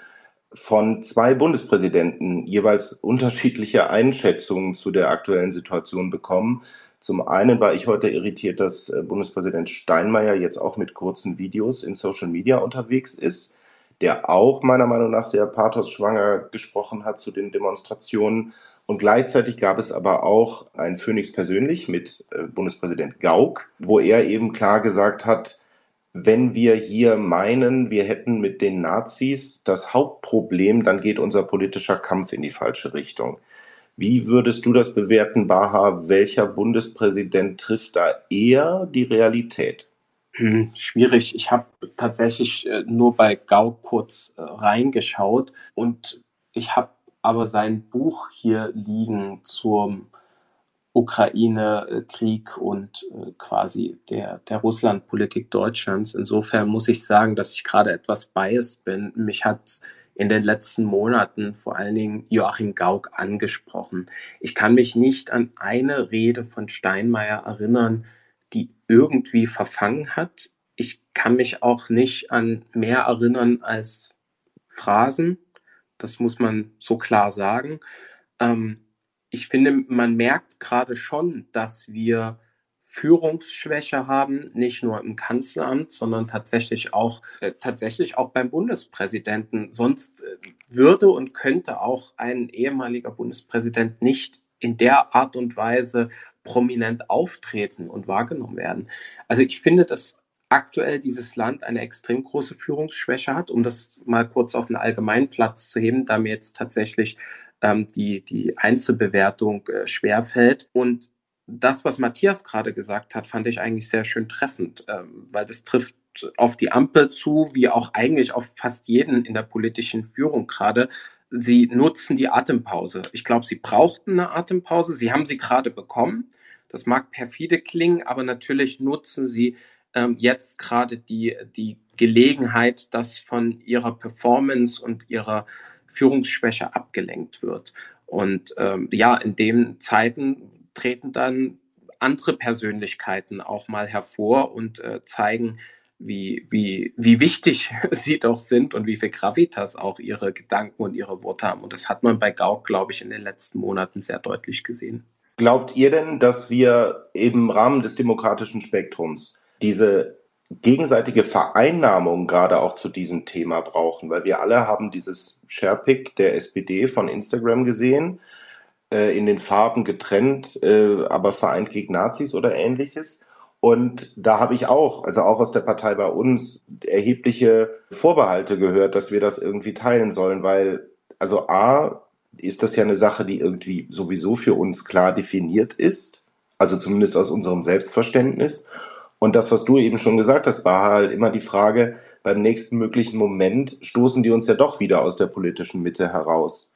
S1: von zwei Bundespräsidenten jeweils unterschiedliche Einschätzungen zu der aktuellen Situation bekommen. Zum einen war ich heute irritiert, dass äh, Bundespräsident Steinmeier jetzt auch mit kurzen Videos in Social Media unterwegs ist, der auch meiner Meinung nach sehr pathosschwanger gesprochen hat zu den Demonstrationen. Und gleichzeitig gab es aber auch ein Phoenix persönlich mit äh, Bundespräsident Gauck, wo er eben klar gesagt hat, wenn wir hier meinen, wir hätten mit den Nazis das Hauptproblem, dann geht unser politischer Kampf in die falsche Richtung. Wie würdest du das bewerten, Baha? Welcher Bundespräsident trifft da eher die Realität?
S2: Hm, schwierig. Ich habe tatsächlich äh, nur bei Gau kurz äh, reingeschaut und ich habe aber sein Buch hier liegen zum Ukraine-Krieg und äh, quasi der, der Russland-Politik Deutschlands. Insofern muss ich sagen, dass ich gerade etwas biased bin. Mich hat in den letzten Monaten vor allen Dingen Joachim Gauck angesprochen. Ich kann mich nicht an eine Rede von Steinmeier erinnern, die irgendwie verfangen hat. Ich kann mich auch nicht an mehr erinnern als Phrasen. Das muss man so klar sagen. Ähm, ich finde, man merkt gerade schon, dass wir Führungsschwäche haben, nicht nur im Kanzleramt, sondern tatsächlich auch, äh, tatsächlich auch beim Bundespräsidenten. Sonst äh, würde und könnte auch ein ehemaliger Bundespräsident nicht in der Art und Weise prominent auftreten und wahrgenommen werden. Also ich finde das aktuell dieses Land eine extrem große Führungsschwäche hat, um das mal kurz auf einen allgemeinen Platz zu heben, da mir jetzt tatsächlich ähm, die, die Einzelbewertung äh, schwerfällt. Und das, was Matthias gerade gesagt hat, fand ich eigentlich sehr schön treffend, ähm, weil das trifft auf die Ampel zu, wie auch eigentlich auf fast jeden in der politischen Führung gerade. Sie nutzen die Atempause. Ich glaube, sie brauchten eine Atempause. Sie haben sie gerade bekommen. Das mag perfide klingen, aber natürlich nutzen sie ähm, jetzt gerade die, die Gelegenheit, dass von ihrer Performance und ihrer Führungsschwäche abgelenkt wird. Und ähm, ja, in den Zeiten treten dann andere Persönlichkeiten auch mal hervor und äh, zeigen, wie, wie, wie wichtig sie doch sind und wie viel Gravitas auch ihre Gedanken und ihre Worte haben. Und das hat man bei Gauck, glaube ich, in den letzten Monaten sehr deutlich gesehen.
S1: Glaubt ihr denn, dass wir im Rahmen des demokratischen Spektrums diese gegenseitige Vereinnahmung gerade auch zu diesem Thema brauchen? Weil wir alle haben dieses Sharepick der SPD von Instagram gesehen äh, in den Farben getrennt, äh, aber vereint gegen Nazis oder ähnliches. Und da habe ich auch, also auch aus der Partei bei uns, erhebliche Vorbehalte gehört, dass wir das irgendwie teilen sollen, weil, also A, ist das ja eine Sache, die irgendwie sowieso für uns klar definiert ist, also zumindest aus unserem Selbstverständnis. Und das, was du eben schon gesagt hast, war halt immer die Frage, beim nächsten möglichen Moment stoßen die uns ja doch wieder aus der politischen Mitte heraus.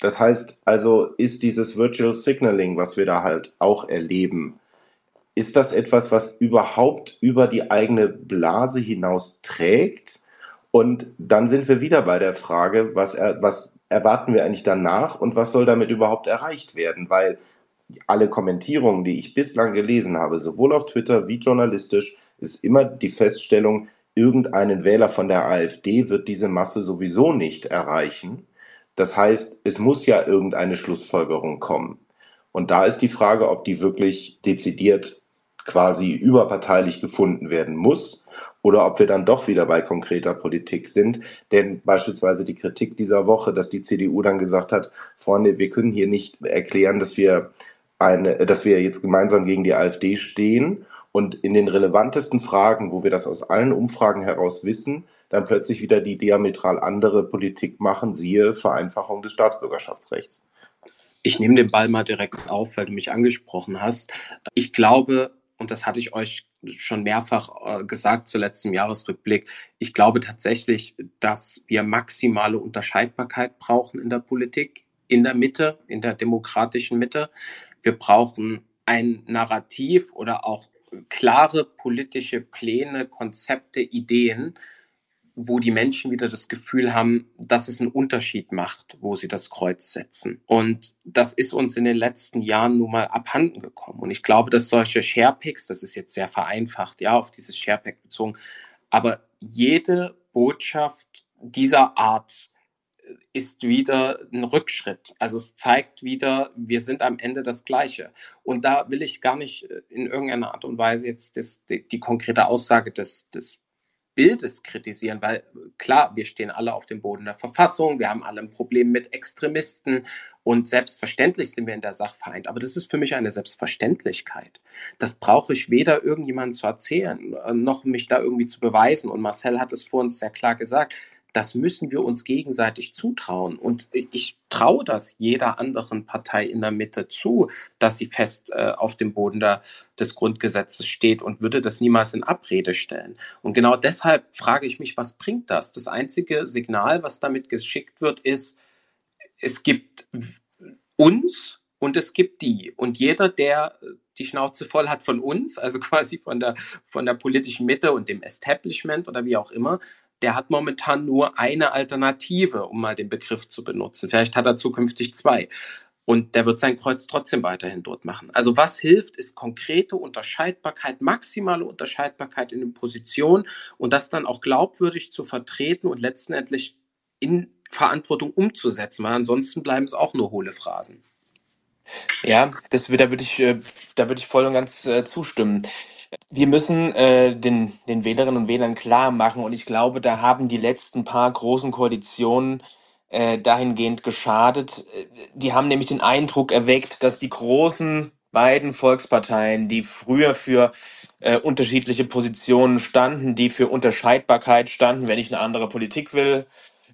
S1: Das heißt also, ist dieses Virtual Signaling, was wir da halt auch erleben, ist das etwas, was überhaupt über die eigene Blase hinaus trägt? Und dann sind wir wieder bei der Frage, was, er, was erwarten wir eigentlich danach und was soll damit überhaupt erreicht werden? Weil alle Kommentierungen, die ich bislang gelesen habe, sowohl auf Twitter wie journalistisch, ist immer die Feststellung, irgendeinen Wähler von der AfD wird diese Masse sowieso nicht erreichen. Das heißt, es muss ja irgendeine Schlussfolgerung kommen. Und da ist die Frage, ob die wirklich dezidiert quasi überparteilich gefunden werden muss oder ob wir dann doch wieder bei konkreter Politik sind. Denn beispielsweise die Kritik dieser Woche, dass die CDU dann gesagt hat, Freunde, wir können hier nicht erklären, dass wir eine, dass wir jetzt gemeinsam gegen die AfD stehen und in den relevantesten Fragen, wo wir das aus allen Umfragen heraus wissen, dann plötzlich wieder die diametral andere Politik machen, siehe Vereinfachung des Staatsbürgerschaftsrechts.
S2: Ich nehme den Ball mal direkt auf, weil du mich angesprochen hast. Ich glaube, und das hatte ich euch schon mehrfach äh, gesagt zuletzt im Jahresrückblick, ich glaube tatsächlich, dass wir maximale Unterscheidbarkeit brauchen in der Politik, in der Mitte, in der demokratischen Mitte. Wir brauchen ein Narrativ oder auch klare politische Pläne, Konzepte, Ideen, wo die Menschen wieder das Gefühl haben, dass es einen Unterschied macht, wo sie das Kreuz setzen. Und das ist uns in den letzten Jahren nun mal abhanden gekommen. Und ich glaube, dass solche Sharepicks, das ist jetzt sehr vereinfacht, ja, auf dieses Sharepack bezogen, aber jede Botschaft dieser Art äh, ist wieder ein Rückschritt. Also es zeigt wieder, wir sind am Ende das Gleiche. Und da will ich gar nicht äh, in irgendeiner Art und Weise jetzt das, die, die konkrete Aussage des, des Bildes kritisieren, weil klar, wir stehen alle auf dem Boden der Verfassung, wir haben alle ein Problem mit Extremisten und selbstverständlich sind wir in der Sache vereint. Aber das ist für mich eine Selbstverständlichkeit. Das brauche ich weder irgendjemandem zu erzählen, äh, noch mich da irgendwie zu beweisen. Und Marcel hat es vor uns sehr klar gesagt das müssen wir uns gegenseitig zutrauen. Und ich traue das jeder anderen Partei in der Mitte zu, dass sie fest äh, auf dem Boden der, des Grundgesetzes steht und würde das niemals in Abrede stellen. Und genau deshalb frage ich mich, was bringt das? Das einzige Signal, was damit geschickt wird, ist, es gibt uns und es gibt die. Und jeder, der die Schnauze voll hat von uns, also quasi von der, von der politischen Mitte und dem Establishment oder wie auch immer, der hat momentan nur eine Alternative, um mal den Begriff zu benutzen. Vielleicht hat er zukünftig zwei. Und der wird sein Kreuz trotzdem weiterhin dort machen. Also was hilft, ist konkrete Unterscheidbarkeit, maximale Unterscheidbarkeit in den Positionen und das dann auch glaubwürdig zu vertreten und letztendlich in Verantwortung umzusetzen, weil ansonsten bleiben es auch nur hohle Phrasen.
S3: Ja, das, da würde ich, äh, da ich voll und ganz äh, zustimmen. Wir müssen äh, den, den Wählerinnen und Wählern klar machen, und ich glaube, da haben die letzten paar großen Koalitionen äh, dahingehend geschadet. Die haben nämlich den Eindruck erweckt, dass die großen beiden Volksparteien, die früher für äh, unterschiedliche Positionen standen, die für Unterscheidbarkeit standen, wenn ich eine andere Politik will.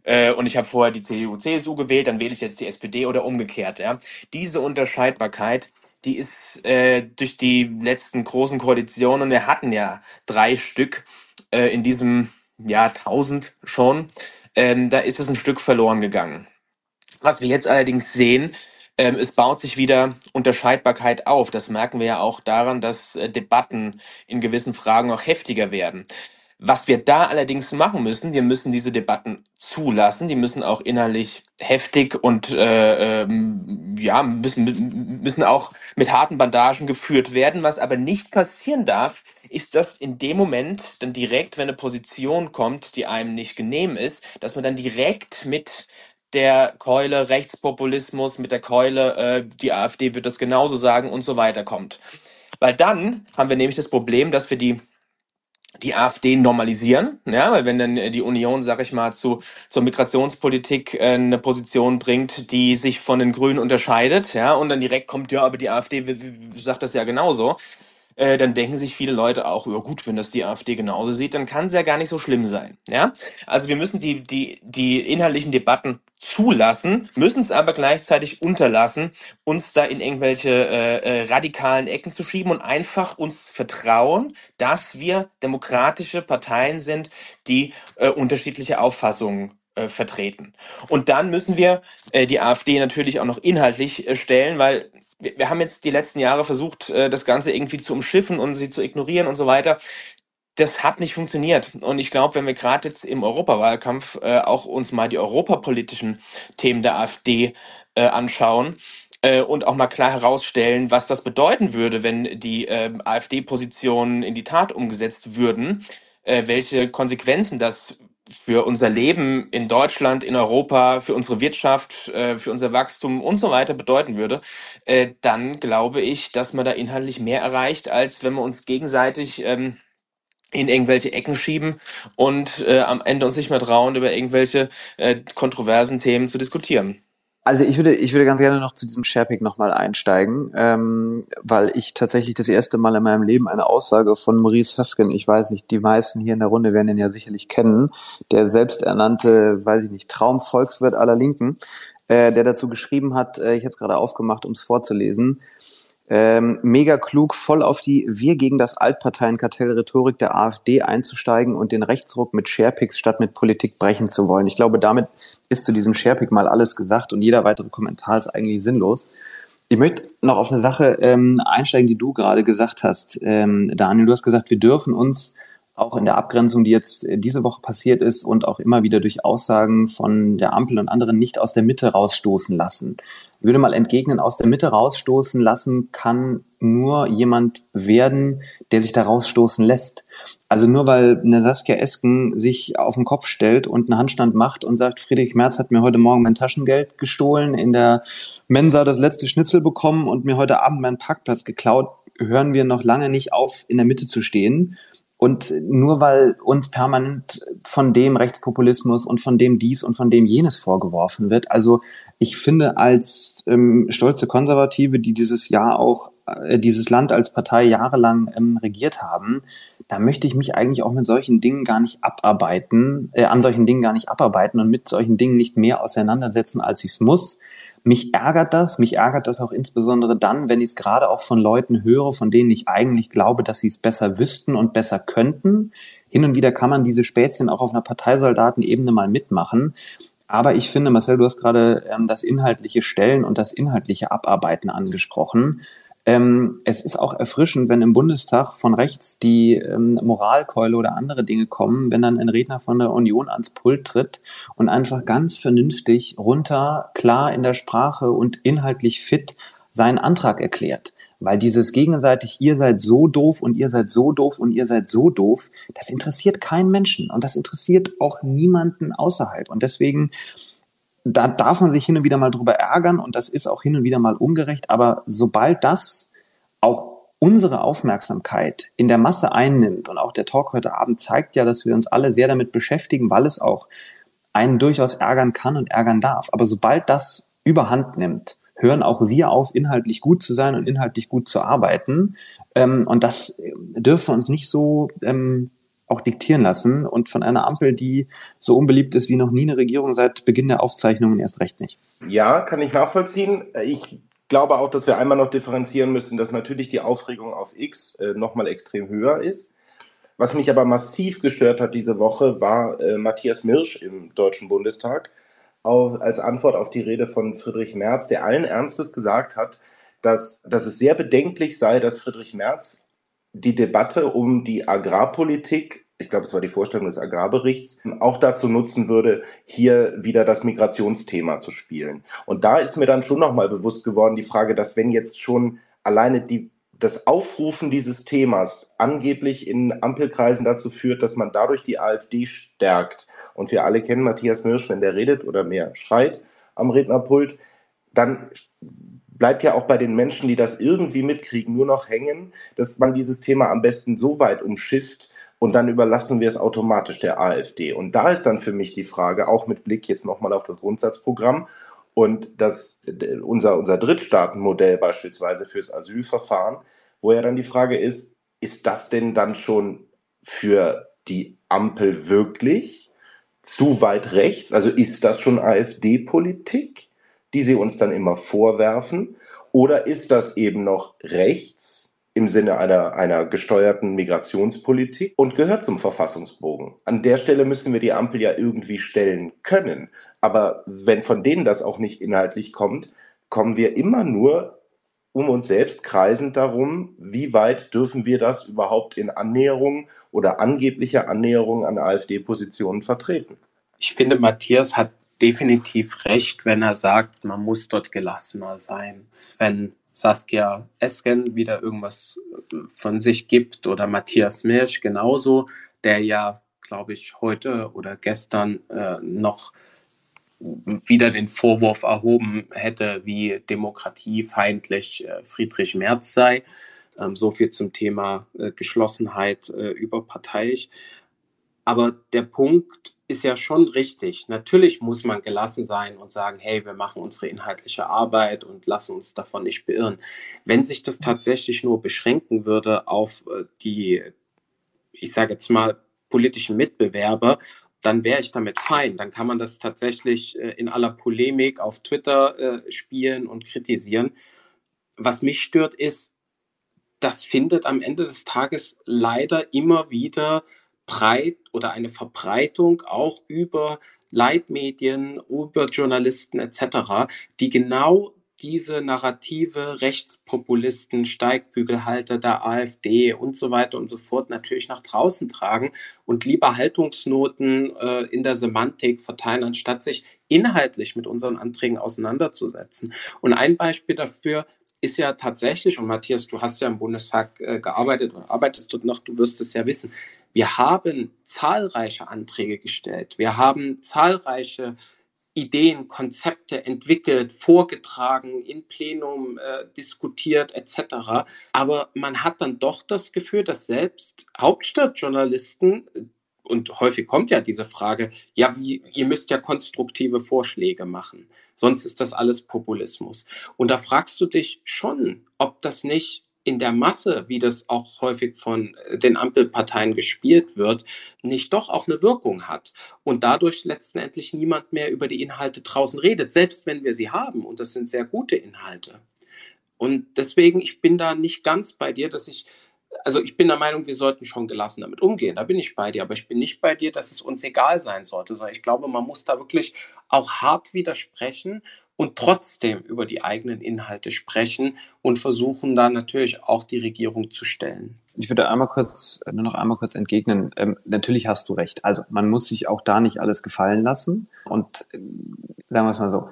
S3: Äh, und ich habe vorher die CDU, CSU gewählt, dann wähle ich jetzt die SPD oder umgekehrt. Ja. Diese Unterscheidbarkeit, die ist äh, durch die letzten großen Koalitionen, wir hatten ja drei Stück äh, in diesem Jahrtausend schon, ähm, da ist es ein Stück verloren gegangen. Was wir jetzt allerdings sehen, ähm, es baut sich wieder Unterscheidbarkeit auf. Das merken wir ja auch daran, dass äh, Debatten in gewissen Fragen auch heftiger werden. Was wir da allerdings machen müssen, wir müssen diese Debatten zulassen, die müssen auch innerlich heftig und äh, ähm, ja müssen müssen auch mit harten Bandagen geführt werden. Was aber nicht passieren darf, ist, dass in dem Moment dann direkt, wenn eine Position kommt, die einem nicht genehm ist, dass man dann direkt mit der Keule Rechtspopulismus, mit der Keule äh, die AfD wird das genauso sagen und so weiter kommt. Weil dann haben wir nämlich das Problem, dass wir die die AfD normalisieren, ja, weil wenn dann die Union, sag ich mal, zu zur Migrationspolitik äh, eine Position bringt, die sich von den Grünen unterscheidet, ja, und dann direkt kommt, ja, aber die AfD sagt das ja genauso, äh, dann denken sich viele Leute auch, ja gut, wenn das die AfD genauso sieht, dann kann es ja gar nicht so schlimm sein, ja. Also wir müssen die die die inhaltlichen Debatten zulassen, müssen es aber gleichzeitig unterlassen, uns da in irgendwelche äh, äh, radikalen Ecken zu schieben und einfach uns vertrauen, dass wir demokratische Parteien sind, die äh, unterschiedliche Auffassungen äh, vertreten. Und dann müssen wir äh, die AfD natürlich auch noch inhaltlich äh, stellen, weil wir, wir haben jetzt die letzten Jahre versucht, äh, das Ganze irgendwie zu umschiffen und sie zu ignorieren und so weiter das hat nicht funktioniert. Und ich glaube, wenn wir gerade jetzt im Europawahlkampf äh, auch uns mal die europapolitischen Themen der AfD äh, anschauen äh, und auch mal klar herausstellen, was das bedeuten würde, wenn die äh, AfD-Positionen in die Tat umgesetzt würden, äh, welche Konsequenzen das für unser Leben in Deutschland, in Europa, für unsere Wirtschaft, äh, für unser Wachstum und so weiter bedeuten würde, äh, dann glaube ich, dass man da inhaltlich mehr erreicht, als wenn wir uns gegenseitig ähm, in irgendwelche Ecken schieben und äh, am Ende uns nicht mehr trauen, über irgendwelche kontroversen Themen zu diskutieren.
S4: Also ich würde, ich würde ganz gerne noch zu diesem Sharepick nochmal einsteigen, ähm, weil ich tatsächlich das erste Mal in meinem Leben eine Aussage von Maurice Höfgen, ich weiß nicht, die meisten hier in der Runde werden ihn ja sicherlich kennen, der selbsternannte, weiß ich nicht, Traumvolkswirt aller Linken, äh, der dazu geschrieben hat, äh, ich habe es gerade aufgemacht, um es vorzulesen, ähm, mega klug, voll auf die Wir gegen das Altparteienkartell-Rhetorik der AfD einzusteigen und den Rechtsruck mit Sharepics statt mit Politik brechen zu wollen. Ich glaube, damit ist zu diesem Sharepick mal alles gesagt und jeder weitere Kommentar ist eigentlich sinnlos. Ich möchte noch auf eine Sache ähm, einsteigen, die du gerade gesagt hast. Ähm, Daniel, du hast gesagt, wir dürfen uns auch in der Abgrenzung, die jetzt diese Woche passiert ist und auch immer wieder durch Aussagen von der Ampel und anderen nicht aus der Mitte rausstoßen lassen würde mal entgegnen, aus der Mitte rausstoßen lassen kann nur jemand werden, der sich da rausstoßen lässt. Also nur weil eine Saskia Esken sich auf den Kopf stellt und einen Handstand macht und sagt, Friedrich Merz hat mir heute Morgen mein Taschengeld gestohlen, in der Mensa das letzte Schnitzel bekommen und mir heute Abend meinen Parkplatz geklaut, hören wir noch lange nicht auf, in der Mitte zu stehen. Und nur weil uns permanent von dem Rechtspopulismus und von dem dies und von dem jenes vorgeworfen wird, also ich finde, als ähm, stolze Konservative, die dieses Jahr auch, äh, dieses Land als Partei jahrelang ähm, regiert haben, da möchte ich mich eigentlich auch mit solchen Dingen gar nicht abarbeiten, äh, an solchen Dingen gar nicht abarbeiten und mit solchen Dingen nicht mehr auseinandersetzen, als ich es muss. Mich ärgert das, mich ärgert das auch insbesondere dann, wenn ich es gerade auch von Leuten höre, von denen ich eigentlich glaube, dass sie es besser wüssten und besser könnten. Hin und wieder kann man diese Späßchen auch auf einer Parteisoldatenebene mal mitmachen. Aber ich finde, Marcel, du hast gerade ähm, das inhaltliche Stellen und das inhaltliche Abarbeiten angesprochen. Ähm, es ist auch erfrischend, wenn im Bundestag von rechts die ähm, Moralkeule oder andere Dinge kommen, wenn dann ein Redner von der Union ans Pult tritt und einfach ganz vernünftig runter, klar in der Sprache und inhaltlich fit seinen Antrag erklärt. Weil dieses gegenseitig, ihr seid so doof und ihr seid so doof und ihr seid so doof, das interessiert keinen Menschen und das interessiert auch niemanden außerhalb. Und deswegen, da darf man sich hin und wieder mal drüber ärgern und das ist auch hin und wieder mal ungerecht. Aber sobald das auch unsere Aufmerksamkeit in der Masse einnimmt und auch der Talk heute Abend zeigt ja, dass wir uns alle sehr damit beschäftigen, weil es auch einen durchaus ärgern kann und ärgern darf. Aber sobald das überhand nimmt, hören auch wir auf, inhaltlich gut zu sein und inhaltlich gut zu arbeiten. Ähm, und das dürfen wir uns nicht so ähm, auch diktieren lassen und von einer Ampel, die so unbeliebt ist wie noch nie eine Regierung seit Beginn der Aufzeichnungen erst recht nicht.
S1: Ja, kann ich nachvollziehen. Ich glaube auch, dass wir einmal noch differenzieren müssen, dass natürlich die Aufregung auf X äh, nochmal extrem höher ist. Was mich aber massiv gestört hat diese Woche, war äh, Matthias Mirsch im Deutschen Bundestag auf, als Antwort auf die Rede von Friedrich Merz, der allen Ernstes gesagt hat, dass, dass es sehr bedenklich sei, dass Friedrich Merz die Debatte um die Agrarpolitik, ich glaube, es war die Vorstellung des Agrarberichts, auch dazu nutzen würde, hier wieder das Migrationsthema zu spielen. Und da ist mir dann schon nochmal bewusst geworden, die Frage, dass wenn jetzt schon alleine die, das Aufrufen dieses Themas angeblich in Ampelkreisen dazu führt, dass man dadurch die AfD stärkt. Und wir alle kennen Matthias Mirsch, wenn der redet oder mehr schreit am Rednerpult, dann bleibt ja auch bei den Menschen, die das irgendwie mitkriegen, nur noch hängen, dass man dieses Thema am besten so weit umschifft und dann überlassen wir es automatisch der AfD. Und da ist dann für mich die Frage, auch mit Blick jetzt nochmal auf das Grundsatzprogramm und das, unser, unser Drittstaatenmodell beispielsweise fürs Asylverfahren, wo ja dann die Frage ist, ist das denn dann schon für die Ampel wirklich zu weit rechts? Also ist das schon AfD-Politik? die sie uns dann immer vorwerfen? Oder ist das eben noch rechts im Sinne einer, einer gesteuerten Migrationspolitik und gehört zum Verfassungsbogen? An der Stelle müssen wir die Ampel ja irgendwie stellen können. Aber wenn von denen das auch nicht inhaltlich kommt, kommen wir immer nur um uns selbst kreisend darum, wie weit dürfen wir das überhaupt in Annäherung oder angeblicher Annäherung an AfD-Positionen vertreten.
S2: Ich finde, Matthias hat definitiv recht, wenn er sagt, man muss dort gelassener sein. Wenn Saskia Esken wieder irgendwas äh, von sich gibt oder Matthias Mirsch genauso, der ja, glaube ich, heute oder gestern äh, noch wieder den Vorwurf erhoben hätte, wie demokratiefeindlich äh, Friedrich Merz sei. Ähm, so viel zum Thema äh, Geschlossenheit äh, überparteiisch. Aber der Punkt ist ja schon richtig. Natürlich muss man gelassen sein und sagen, hey, wir machen unsere inhaltliche Arbeit und lassen uns davon nicht beirren. Wenn sich das tatsächlich nur beschränken würde auf äh, die, ich sage jetzt mal, politischen Mitbewerber, dann wäre ich damit fein. Dann kann man das tatsächlich äh, in aller Polemik auf Twitter äh, spielen und kritisieren. Was mich stört, ist, das findet am Ende des Tages leider immer wieder breit oder eine Verbreitung auch über Leitmedien, über Journalisten etc., die genau diese Narrative Rechtspopulisten, Steigbügelhalter der AfD und so weiter und so fort natürlich nach draußen tragen und lieber Haltungsnoten äh, in der Semantik verteilen, anstatt sich inhaltlich mit unseren Anträgen auseinanderzusetzen. Und ein Beispiel dafür ist ja tatsächlich, und Matthias, du hast ja im Bundestag äh, gearbeitet oder arbeitest dort noch, du wirst es ja wissen, wir haben zahlreiche Anträge gestellt. Wir haben zahlreiche Ideen, Konzepte entwickelt, vorgetragen, in Plenum äh, diskutiert etc. Aber man hat dann doch das Gefühl, dass selbst Hauptstadtjournalisten und häufig kommt ja diese Frage, ja, wie, ihr müsst ja konstruktive Vorschläge machen, sonst ist das alles Populismus. Und da fragst du dich schon, ob das nicht in der Masse, wie das auch häufig von äh, den Ampelparteien gespielt wird, nicht doch auch eine Wirkung hat und dadurch letztendlich niemand mehr über die Inhalte draußen redet, selbst wenn wir sie haben und das sind sehr gute Inhalte. Und deswegen, ich bin da nicht ganz bei dir, dass ich also ich bin der Meinung, wir sollten schon gelassen damit umgehen. Da bin ich bei dir. Aber ich bin nicht bei dir, dass es uns egal sein sollte, sondern ich glaube, man muss da wirklich auch hart widersprechen und trotzdem über die eigenen Inhalte sprechen und versuchen da natürlich auch die Regierung zu stellen.
S4: Ich würde einmal kurz, nur noch einmal kurz entgegnen. Ähm, natürlich hast du recht. Also man muss sich auch da nicht alles gefallen lassen. Und äh, sagen wir es mal so,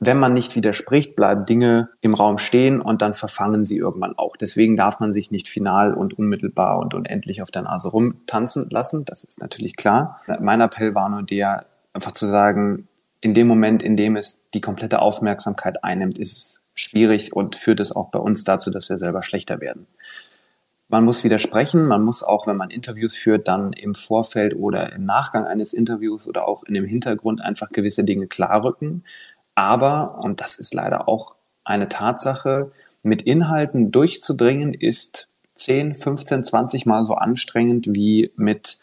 S4: wenn man nicht widerspricht, bleiben Dinge im Raum stehen und dann verfangen sie irgendwann auch. Deswegen darf man sich nicht final und unmittelbar und unendlich auf der Nase rumtanzen lassen. Das ist natürlich klar. Mein Appell war nur der, einfach zu sagen, in dem Moment, in dem es die komplette Aufmerksamkeit einnimmt, ist es schwierig und führt es auch bei uns dazu, dass wir selber schlechter werden. Man muss widersprechen, man muss auch, wenn man Interviews führt, dann im Vorfeld oder im Nachgang eines Interviews oder auch in dem Hintergrund einfach gewisse Dinge klarrücken aber, und das ist leider auch eine Tatsache, mit Inhalten durchzudringen ist 10, 15, 20 Mal so anstrengend wie mit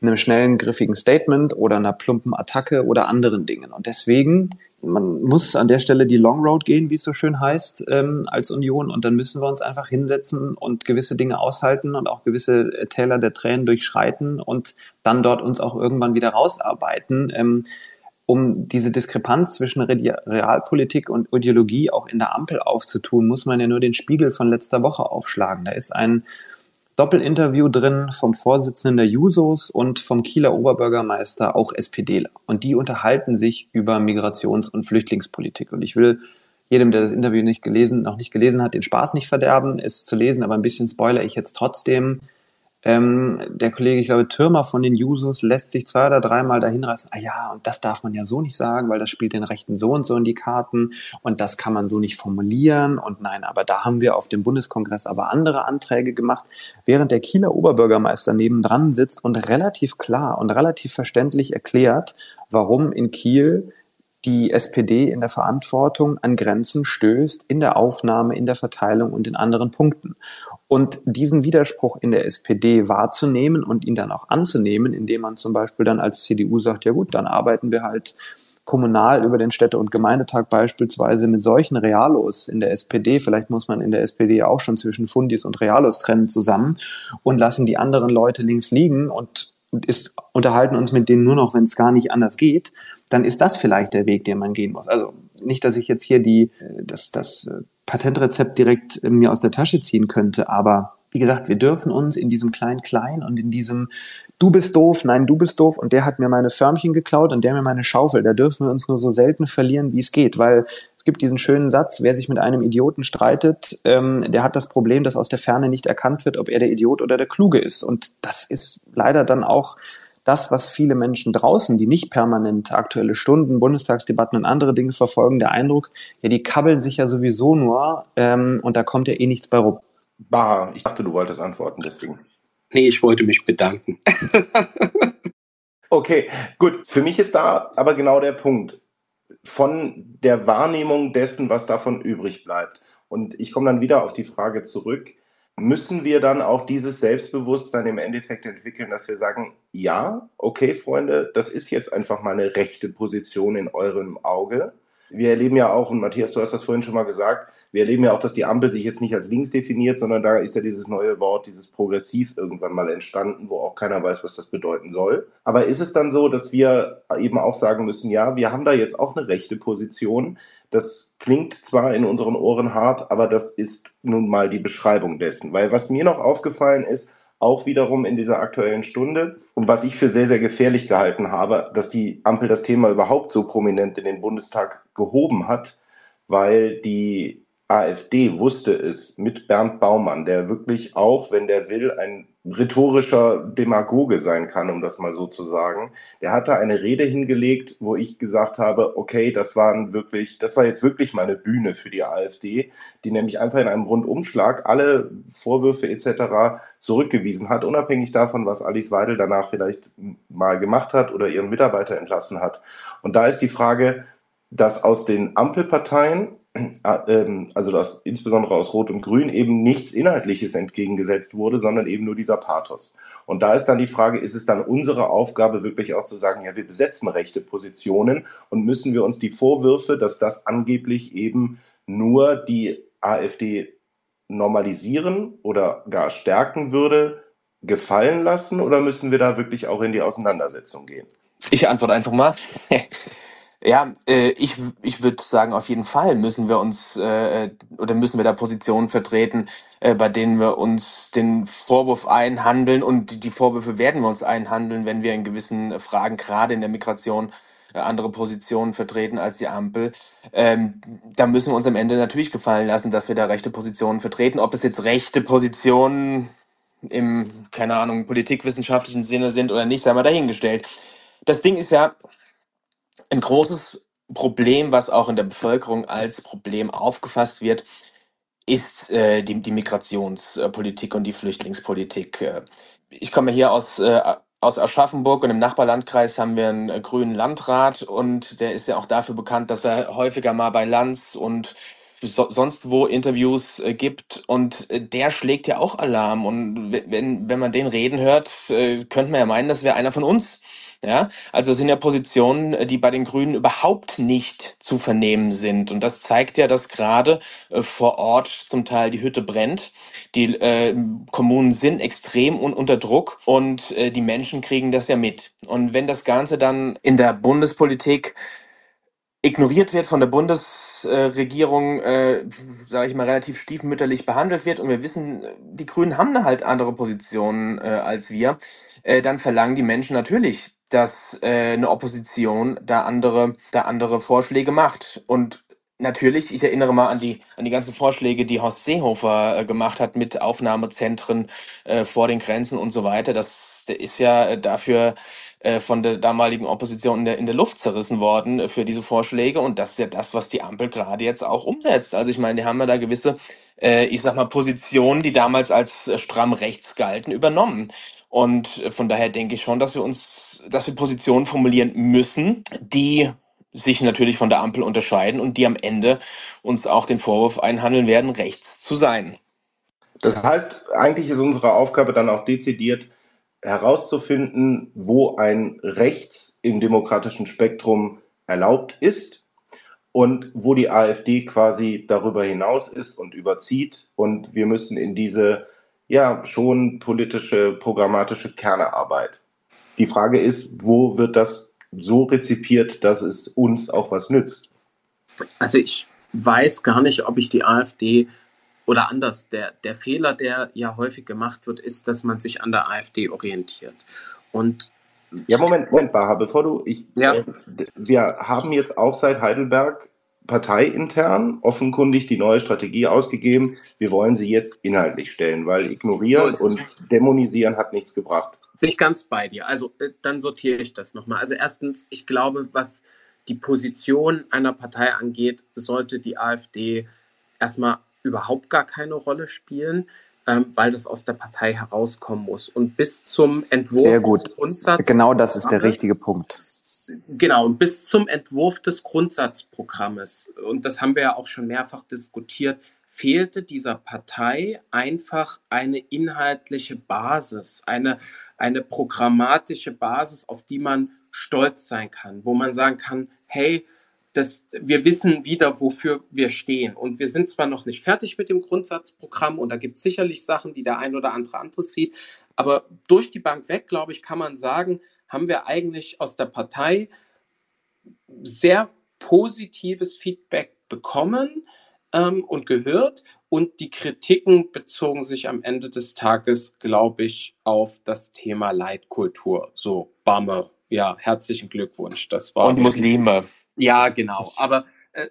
S4: einem schnellen, griffigen Statement oder einer plumpen Attacke oder anderen Dingen. Und deswegen, man muss an der Stelle die Long Road gehen, wie es so schön heißt, ähm, als Union. Und dann müssen wir uns einfach hinsetzen und gewisse Dinge aushalten und auch gewisse äh, Täler der Tränen durchschreiten und dann dort uns auch irgendwann wieder rausarbeiten. Ähm, um diese Diskrepanz zwischen Realpolitik und Ideologie auch in der Ampel aufzutun, muss man ja nur den Spiegel von letzter Woche aufschlagen. Da ist ein Doppelinterview drin vom Vorsitzenden der Jusos und vom Kieler Oberbürgermeister, auch SPDler. Und die unterhalten sich über Migrations- und Flüchtlingspolitik. Und ich will jedem, der das Interview nicht gelesen, noch nicht gelesen hat, den Spaß nicht verderben, es zu lesen, aber ein bisschen spoiler ich jetzt trotzdem. Ähm, der Kollege, ich glaube, Türmer von den Jusos lässt sich zwei oder dreimal dahin reißen, ah ja, und das darf man ja so nicht sagen, weil das spielt den Rechten so und so in die Karten. Und das kann man so nicht formulieren. Und nein, aber da haben wir auf dem Bundeskongress aber andere Anträge gemacht, während der Kieler Oberbürgermeister nebendran sitzt und relativ klar und relativ verständlich erklärt, warum in Kiel die SPD in der Verantwortung an Grenzen stößt, in der Aufnahme, in der Verteilung und in anderen Punkten. Und diesen Widerspruch in der SPD wahrzunehmen und ihn dann auch anzunehmen, indem man zum Beispiel dann als CDU sagt, ja gut, dann arbeiten wir halt kommunal über den Städte- und Gemeindetag beispielsweise mit solchen Realos in der SPD, vielleicht muss man in der SPD auch schon zwischen Fundis und Realos trennen zusammen und lassen die anderen Leute links liegen und ist, unterhalten uns mit denen nur noch, wenn es gar nicht anders geht, dann ist das vielleicht der Weg, den man gehen muss. Also nicht, dass ich jetzt hier die, das, das Patentrezept direkt äh, mir aus der Tasche ziehen könnte. Aber wie gesagt, wir dürfen uns in diesem Klein-Klein und in diesem Du bist doof, nein, du bist doof und der hat mir meine Förmchen geklaut und der mir meine Schaufel. Da dürfen wir uns nur so selten verlieren, wie es geht, weil es gibt diesen schönen Satz, wer sich mit einem Idioten streitet, ähm, der hat das Problem, dass aus der Ferne nicht erkannt wird, ob er der Idiot oder der Kluge ist. Und das ist leider dann auch das, was viele Menschen draußen, die nicht permanent aktuelle Stunden, Bundestagsdebatten und andere Dinge verfolgen, der Eindruck, ja, die kabbeln sich ja sowieso nur ähm, und da kommt ja eh nichts bei rum.
S1: Bah, ich dachte, du wolltest antworten, deswegen.
S2: Nee, ich wollte mich bedanken.
S1: okay, gut. Für mich ist da aber genau der Punkt von der Wahrnehmung dessen, was davon übrig bleibt. Und ich komme dann wieder auf die Frage zurück, müssen wir dann auch dieses Selbstbewusstsein im Endeffekt entwickeln, dass wir sagen, ja, okay, Freunde, das ist jetzt einfach mal eine rechte Position in eurem Auge wir erleben ja auch, und Matthias, du hast das vorhin schon mal gesagt, wir erleben ja auch, dass die Ampel sich jetzt nicht als links definiert, sondern da ist ja dieses neue Wort, dieses Progressiv irgendwann mal entstanden, wo auch keiner weiß, was das bedeuten soll. Aber ist es dann so, dass wir eben auch sagen müssen, ja, wir haben da jetzt auch eine rechte Position. Das klingt zwar in unseren Ohren hart, aber das ist nun mal die Beschreibung dessen. Weil was mir noch aufgefallen ist, auch wiederum in dieser aktuellen Stunde. Und was ich für sehr, sehr gefährlich gehalten habe, dass die Ampel das Thema überhaupt so prominent in den Bundestag gehoben hat, weil die AfD wusste es mit Bernd Baumann, der wirklich auch, wenn der will, ein rhetorischer Demagoge sein kann, um das mal so zu sagen. Der hatte eine Rede hingelegt, wo ich gesagt habe, okay, das waren wirklich, das war jetzt wirklich mal eine Bühne für die AfD, die nämlich einfach in einem Rundumschlag alle Vorwürfe etc. zurückgewiesen hat, unabhängig davon, was Alice Weidel danach vielleicht mal gemacht hat oder ihren Mitarbeiter entlassen hat. Und da ist die Frage, dass aus den Ampelparteien also dass insbesondere aus Rot und Grün eben nichts Inhaltliches entgegengesetzt wurde, sondern eben nur dieser Pathos. Und da ist dann die Frage, ist es dann unsere Aufgabe wirklich auch zu sagen, ja, wir besetzen rechte Positionen und müssen wir uns die Vorwürfe, dass das angeblich eben nur die AfD normalisieren oder gar stärken würde, gefallen lassen oder müssen wir da wirklich auch in die Auseinandersetzung gehen?
S3: Ich antworte einfach mal. Ja, äh, ich, ich würde sagen, auf jeden Fall müssen wir uns äh, oder müssen wir da Positionen vertreten, äh, bei denen wir uns den Vorwurf einhandeln und die, die Vorwürfe werden wir uns einhandeln, wenn wir in gewissen Fragen, gerade in der Migration, äh, andere Positionen vertreten als die Ampel. Ähm, da müssen wir uns am Ende natürlich gefallen lassen, dass wir da rechte Positionen vertreten. Ob es jetzt rechte Positionen im, keine Ahnung, politikwissenschaftlichen Sinne sind oder nicht, sei mal dahingestellt. Das Ding ist ja, ein großes Problem, was auch in der Bevölkerung als Problem aufgefasst wird, ist äh, die, die Migrationspolitik und die Flüchtlingspolitik. Äh, ich komme hier aus, äh, aus Aschaffenburg und im Nachbarlandkreis haben wir einen äh, grünen Landrat und der ist ja auch dafür bekannt, dass er häufiger mal bei Lanz und so, sonst wo Interviews äh, gibt und äh, der schlägt ja auch Alarm und wenn, wenn man den reden hört, äh, könnte man ja meinen, das wäre einer von uns. Ja, also sind ja Positionen, äh, die bei den Grünen überhaupt nicht zu vernehmen sind. Und das zeigt ja, dass gerade äh, vor Ort zum Teil die Hütte brennt. Die äh, Kommunen sind extrem un unter Druck und äh, die Menschen kriegen das ja mit. Und wenn das Ganze dann in der Bundespolitik ignoriert wird von der Bundesregierung, äh, sage ich mal, relativ stiefmütterlich behandelt wird und wir wissen, die Grünen haben halt andere Positionen äh, als wir, äh, dann verlangen die Menschen natürlich, dass äh, eine Opposition da andere, da andere Vorschläge macht. Und natürlich, ich erinnere mal an die, an die ganzen Vorschläge, die Horst Seehofer äh, gemacht hat mit Aufnahmezentren äh, vor den Grenzen und so weiter. Das ist ja dafür äh, von der damaligen Opposition in der, in der Luft zerrissen worden äh, für diese Vorschläge. Und das ist ja das, was die Ampel gerade jetzt auch umsetzt. Also ich meine, die haben ja da gewisse, äh, ich sag mal, Positionen, die damals als äh, stramm rechts galten, übernommen. Und von daher denke ich schon, dass wir uns, dass wir Positionen formulieren müssen, die sich natürlich von der Ampel unterscheiden und die am Ende uns auch den Vorwurf einhandeln werden, rechts zu sein.
S1: Das heißt, eigentlich ist unsere Aufgabe dann auch dezidiert, herauszufinden, wo ein Rechts im demokratischen Spektrum erlaubt ist und wo die AfD quasi darüber hinaus ist und überzieht. Und wir müssen in diese ja schon politische, programmatische Kernearbeit. Die Frage ist, wo wird das so rezipiert, dass es uns auch was nützt?
S2: Also ich weiß gar nicht, ob ich die AfD oder anders, der, der Fehler, der ja häufig gemacht wird, ist, dass man sich an der AfD orientiert. Und
S1: ja, Moment, Moment, Baha, bevor du, ich, ja. äh, wir haben jetzt auch seit Heidelberg parteiintern offenkundig die neue Strategie ausgegeben. Wir wollen sie jetzt inhaltlich stellen, weil ignorieren so und dämonisieren hat nichts gebracht.
S2: Bin ich ganz bei dir. Also äh, dann sortiere ich das nochmal. Also erstens, ich glaube, was die Position einer Partei angeht, sollte die AfD erstmal überhaupt gar keine Rolle spielen, ähm, weil das aus der Partei herauskommen muss. Und bis zum Entwurf
S4: Sehr gut. des Grundsatzes. Genau das ist der richtige Punkt.
S2: Genau, und bis zum Entwurf des Grundsatzprogrammes, und das haben wir ja auch schon mehrfach diskutiert, fehlte dieser Partei einfach eine inhaltliche Basis, eine, eine programmatische Basis, auf die man stolz sein kann, wo man sagen kann, hey, das, wir wissen wieder, wofür wir stehen. Und wir sind zwar noch nicht fertig mit dem Grundsatzprogramm und da gibt es sicherlich Sachen, die der ein oder andere anderes sieht, aber durch die Bank weg, glaube ich, kann man sagen, haben wir eigentlich aus der Partei sehr positives Feedback bekommen ähm, und gehört. Und die Kritiken bezogen sich am Ende des Tages, glaube ich, auf das Thema Leitkultur. So, Bamme, ja, herzlichen Glückwunsch. Das war
S3: und Muslime.
S2: Ja, genau. Aber äh,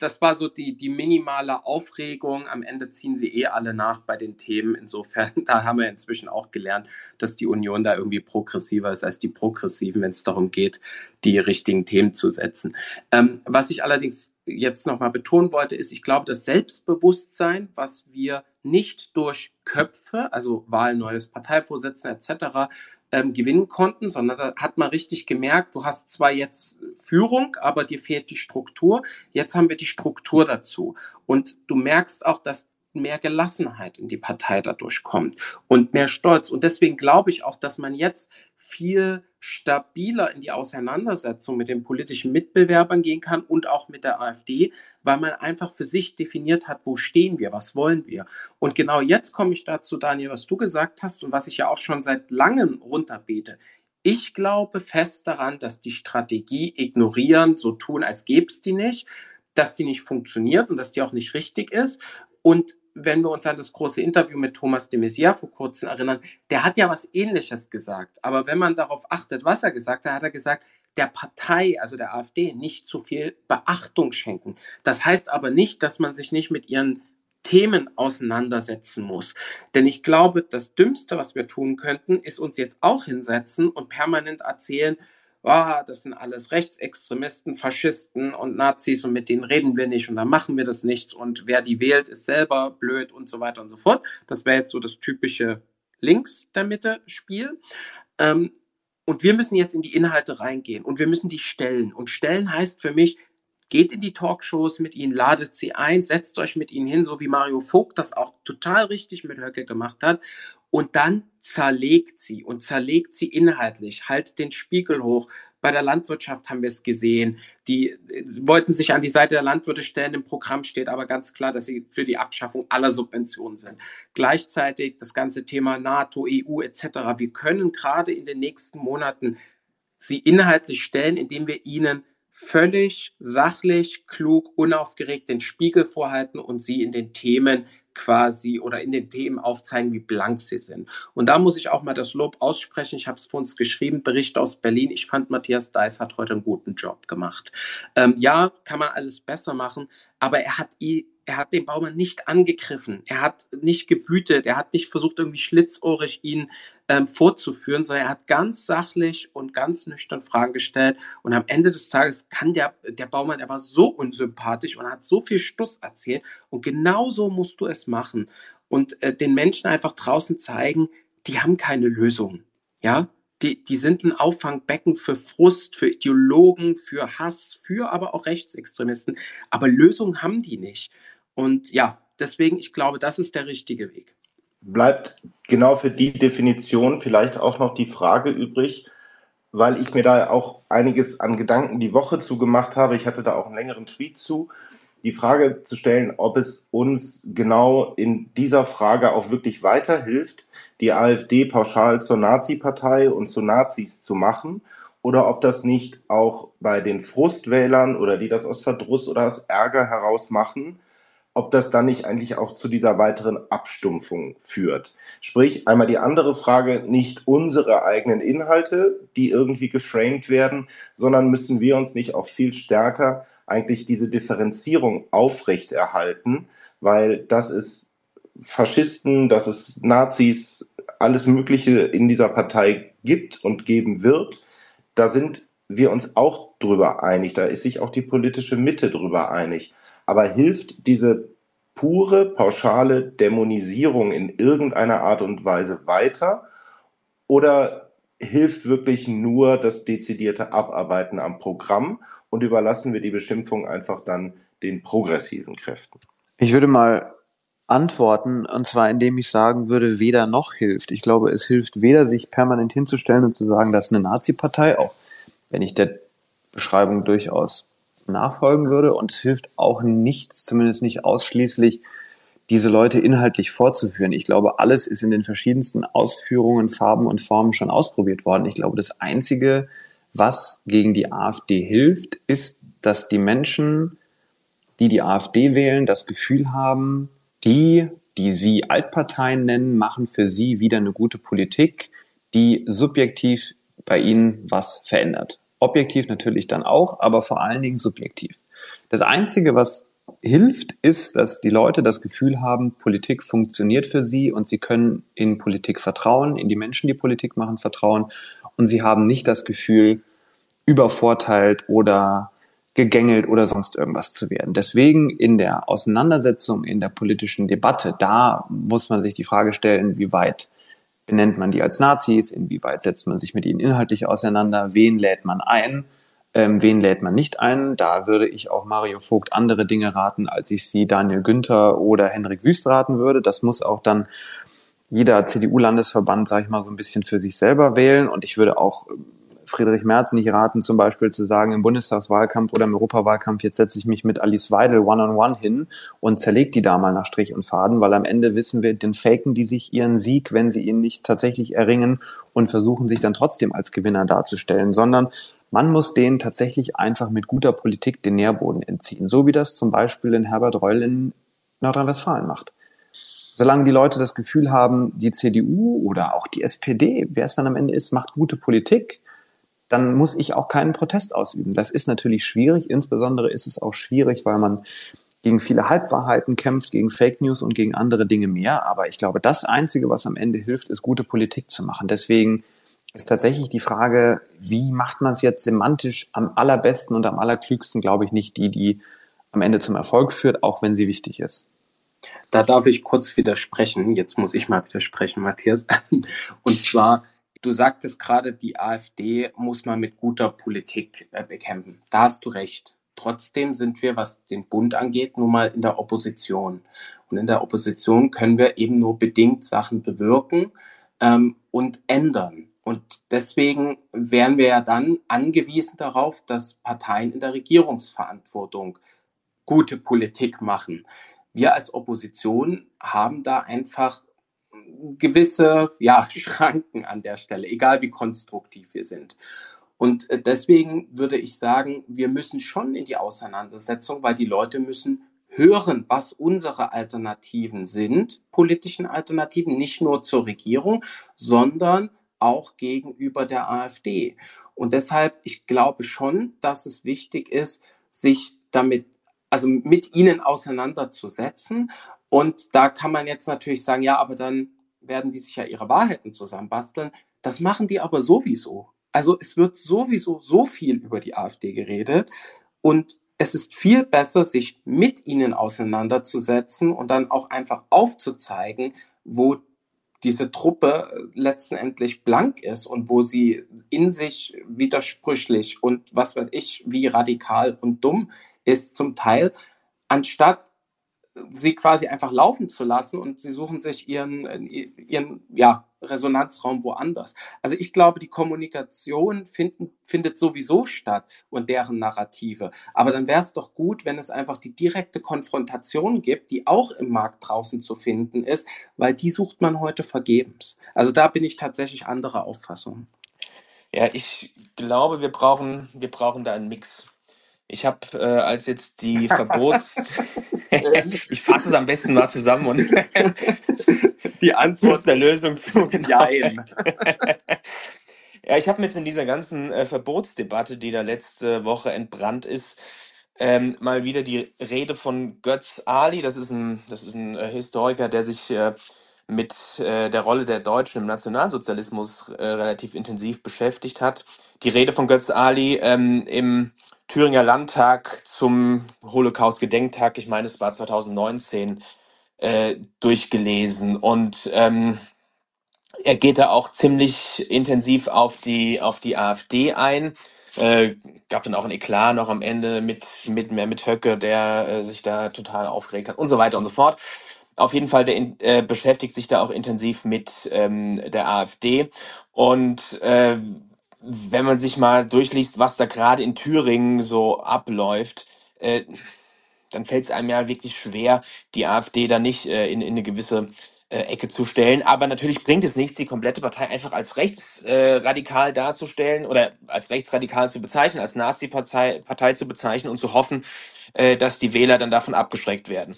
S2: das war so die, die minimale Aufregung. Am Ende ziehen sie eh alle nach bei den Themen. Insofern, da haben wir inzwischen auch gelernt, dass die Union da irgendwie progressiver ist als die Progressiven, wenn es darum geht, die richtigen Themen zu setzen. Ähm, was ich allerdings jetzt nochmal betonen wollte, ist, ich glaube, das Selbstbewusstsein, was wir nicht durch Köpfe, also Wahl neues Parteivorsitzender etc., ähm, gewinnen konnten, sondern da hat man richtig gemerkt, du hast zwar jetzt Führung, aber dir fehlt die Struktur. Jetzt haben wir die Struktur dazu. Und du merkst auch, dass mehr Gelassenheit in die Partei dadurch kommt und mehr Stolz. Und deswegen glaube ich auch, dass man jetzt viel stabiler in die Auseinandersetzung mit den politischen Mitbewerbern gehen kann und auch mit der AfD, weil man einfach für sich definiert hat, wo stehen wir, was wollen wir. Und genau jetzt komme ich dazu, Daniel, was du gesagt hast und was ich ja auch schon seit langem runterbete. Ich glaube fest daran, dass die Strategie ignorieren, so tun, als gäbe es die nicht, dass die nicht funktioniert und dass die auch nicht richtig ist. Und wenn wir uns an das große Interview mit Thomas de Maizière vor kurzem erinnern, der hat ja was Ähnliches gesagt. Aber wenn man darauf achtet, was er gesagt hat, hat er gesagt, der Partei, also der AfD, nicht zu viel Beachtung schenken. Das heißt aber nicht, dass man sich nicht mit ihren Themen auseinandersetzen muss. Denn ich glaube, das Dümmste, was wir tun könnten, ist uns jetzt auch hinsetzen und permanent erzählen, oh, das sind alles Rechtsextremisten, Faschisten und Nazis und mit denen reden wir nicht und dann machen wir das nichts und wer die wählt, ist selber blöd und so weiter und so fort. Das wäre jetzt so das typische links der Mitte Spiel. Ähm, und wir müssen jetzt in die Inhalte reingehen und wir müssen die stellen. Und stellen heißt für mich, geht in die Talkshows mit ihnen, ladet sie ein, setzt euch mit ihnen hin, so wie Mario Vogt das auch total richtig mit Höcke gemacht hat. Und dann zerlegt sie und zerlegt sie inhaltlich, haltet den Spiegel hoch. Bei der Landwirtschaft haben wir es gesehen. Die äh, wollten sich an die Seite der Landwirte stellen. Im Programm steht aber ganz klar, dass sie für die Abschaffung aller Subventionen sind. Gleichzeitig das ganze Thema NATO, EU etc. Wir können gerade in den nächsten Monaten sie inhaltlich stellen, indem wir ihnen völlig sachlich, klug, unaufgeregt den Spiegel vorhalten und sie in den Themen quasi oder in den Themen aufzeigen, wie blank sie sind. Und da muss ich auch mal das Lob aussprechen. Ich habe es vor uns geschrieben, Bericht aus Berlin. Ich fand, Matthias Deiss hat heute einen guten Job gemacht. Ähm, ja, kann man alles besser machen, aber er hat er hat den Baumann nicht angegriffen, er hat nicht gewütet, er hat nicht versucht, irgendwie schlitzohrig ihn ähm, vorzuführen, sondern er hat ganz sachlich und ganz nüchtern Fragen gestellt. Und am Ende des Tages kann der, der Baumann, der war so unsympathisch und hat so viel Stuss erzählt. Und genauso musst du es machen. Und äh, den Menschen einfach draußen zeigen, die haben keine Lösung. Ja, die, die sind ein Auffangbecken für Frust, für Ideologen, für Hass, für aber auch Rechtsextremisten. Aber Lösungen haben die nicht. Und ja, deswegen, ich glaube, das ist der richtige Weg.
S1: Bleibt genau für die Definition vielleicht auch noch die Frage übrig, weil ich mir da auch einiges an Gedanken die Woche zugemacht habe. Ich hatte da auch einen längeren Tweet zu. Die Frage zu stellen, ob es uns genau in dieser Frage auch wirklich weiterhilft, die AfD pauschal zur Nazi-Partei und zu Nazis zu machen, oder ob das nicht auch bei den Frustwählern oder die das aus Verdruss oder aus Ärger heraus machen, ob das dann nicht eigentlich auch zu dieser weiteren Abstumpfung führt. Sprich, einmal die andere Frage, nicht unsere eigenen Inhalte, die irgendwie geframed werden, sondern müssen wir uns nicht auch viel stärker eigentlich diese Differenzierung aufrechterhalten, weil das ist Faschisten, dass es Nazis, alles Mögliche in dieser Partei gibt und geben wird. Da sind wir uns auch drüber einig. Da ist sich auch die politische Mitte drüber einig. Aber hilft diese pure, pauschale Dämonisierung in irgendeiner Art und Weise weiter? Oder hilft wirklich nur das dezidierte Abarbeiten am Programm und überlassen wir die Beschimpfung einfach dann den progressiven Kräften?
S4: Ich würde mal antworten, und zwar indem ich sagen würde, weder noch hilft. Ich glaube, es hilft weder, sich permanent hinzustellen und zu sagen, das ist eine Nazi-Partei, auch wenn ich der Beschreibung durchaus nachfolgen würde. Und es hilft auch nichts, zumindest nicht ausschließlich, diese Leute inhaltlich vorzuführen. Ich glaube, alles ist in den verschiedensten Ausführungen, Farben und Formen schon ausprobiert worden. Ich glaube, das Einzige, was gegen die AfD hilft, ist, dass die Menschen, die die AfD wählen, das Gefühl haben, die, die sie Altparteien nennen, machen für sie wieder eine gute Politik, die subjektiv bei ihnen was verändert. Objektiv natürlich dann auch, aber vor allen Dingen subjektiv. Das Einzige, was hilft, ist, dass die Leute das Gefühl haben, Politik funktioniert für sie und sie können in Politik vertrauen, in die Menschen, die Politik machen, vertrauen und sie haben nicht das Gefühl, übervorteilt oder gegängelt oder sonst irgendwas zu werden. Deswegen in der Auseinandersetzung, in der politischen Debatte, da muss man sich die Frage stellen, wie weit benennt man die als Nazis, inwieweit setzt man sich mit ihnen inhaltlich auseinander, wen lädt man ein, ähm, wen lädt man nicht ein. Da würde ich auch Mario Vogt andere Dinge raten, als ich sie Daniel Günther oder Henrik Wüst raten würde. Das muss auch dann jeder CDU-Landesverband, sage ich mal, so ein bisschen für sich selber wählen. Und ich würde auch Friedrich Merz nicht raten, zum Beispiel zu sagen, im Bundestagswahlkampf oder im Europawahlkampf, jetzt setze ich mich mit Alice Weidel one-on-one -on -one hin und zerlege die da mal nach Strich und Faden, weil am Ende wissen wir, den faken die sich ihren Sieg, wenn sie ihn nicht tatsächlich erringen und versuchen sich dann trotzdem als Gewinner darzustellen, sondern man muss denen tatsächlich einfach mit guter Politik den Nährboden entziehen, so wie das zum Beispiel in Herbert Reul in Nordrhein-Westfalen macht. Solange die Leute das Gefühl haben, die CDU oder auch die SPD, wer es dann am Ende ist, macht gute Politik, dann muss ich auch keinen Protest ausüben. Das ist natürlich schwierig. Insbesondere ist es auch schwierig, weil man gegen viele Halbwahrheiten kämpft, gegen Fake News und gegen andere Dinge mehr. Aber ich glaube, das Einzige, was am Ende hilft, ist gute Politik zu machen. Deswegen ist tatsächlich die Frage, wie macht man es jetzt semantisch am allerbesten und am allerklügsten, glaube ich, nicht die, die am Ende zum Erfolg führt, auch wenn sie wichtig ist.
S2: Da darf ich kurz widersprechen. Jetzt muss ich mal widersprechen, Matthias. Und zwar, Du sagtest gerade, die AfD muss man mit guter Politik äh, bekämpfen. Da hast du recht. trotzdem sind wir, was den Bund angeht, nun mal in der Opposition. Und in der Opposition können wir eben nur bedingt Sachen bewirken ähm, und ändern. Und deswegen wären wir ja dann angewiesen darauf, dass Parteien in der Regierungsverantwortung gute Politik machen. Wir als Opposition haben da einfach gewisse ja, Schranken an der Stelle, egal wie konstruktiv wir sind. Und äh, deswegen würde ich sagen, wir müssen schon in die Auseinandersetzung, weil die Leute müssen hören, was unsere Alternativen sind, politischen Alternativen, nicht nur zur Regierung, sondern auch gegenüber der AfD. Und deshalb, ich glaube schon, dass es wichtig ist, sich damit, also mit ihnen auseinanderzusetzen. Und da kann man jetzt natürlich sagen, ja, aber dann werden die sich ja ihre Wahrheiten zusammenbasteln. Das machen die aber sowieso. Also es wird sowieso so viel über die AfD geredet und es ist viel besser, sich mit ihnen auseinanderzusetzen und dann auch einfach aufzuzeigen, wo diese Truppe äh, letztendlich blank ist und wo sie in sich widersprüchlich und was weiß ich, wie radikal und dumm ist zum Teil, anstatt sie quasi einfach laufen zu lassen und sie suchen sich ihren, ihren ja, Resonanzraum woanders. Also ich glaube, die Kommunikation finden, findet sowieso statt und deren Narrative. Aber dann wäre es doch gut, wenn es einfach die direkte Konfrontation gibt, die auch im Markt draußen zu finden ist, weil die sucht man heute vergebens. Also da bin ich tatsächlich anderer Auffassung.
S3: Ja, ich glaube, wir brauchen, wir brauchen da einen Mix. Ich habe äh, als jetzt die Verbots... ich fasse es am besten mal zusammen und die Antwort der Lösung zu. Genau. Nein. ja, ich habe mir jetzt in dieser ganzen äh, Verbotsdebatte, die da letzte Woche entbrannt ist, ähm, mal wieder die Rede von Götz Ali, das ist ein, das ist ein äh, Historiker, der sich äh, mit äh, der Rolle der Deutschen im Nationalsozialismus äh, relativ intensiv beschäftigt hat. Die Rede von Götz Ali ähm, im Thüringer Landtag zum Holocaust-Gedenktag, ich meine, es war 2019, äh, durchgelesen. Und ähm, er geht da auch ziemlich intensiv auf die, auf die AfD ein. Äh, gab dann auch ein Eklat noch am Ende mit, mit, mit Höcke, der äh, sich da total aufgeregt hat und so weiter und so fort. Auf jeden Fall, der äh, beschäftigt sich da auch intensiv mit ähm, der AfD. Und äh, wenn man sich mal durchliest, was da gerade in Thüringen so abläuft, äh, dann fällt es einem ja wirklich schwer, die AfD da nicht äh, in, in eine gewisse äh, Ecke zu stellen. Aber natürlich bringt es nichts, die komplette Partei einfach als rechtsradikal äh, darzustellen oder als rechtsradikal zu bezeichnen, als Nazi-Partei Partei zu bezeichnen und zu hoffen, äh, dass die Wähler dann davon abgeschreckt werden.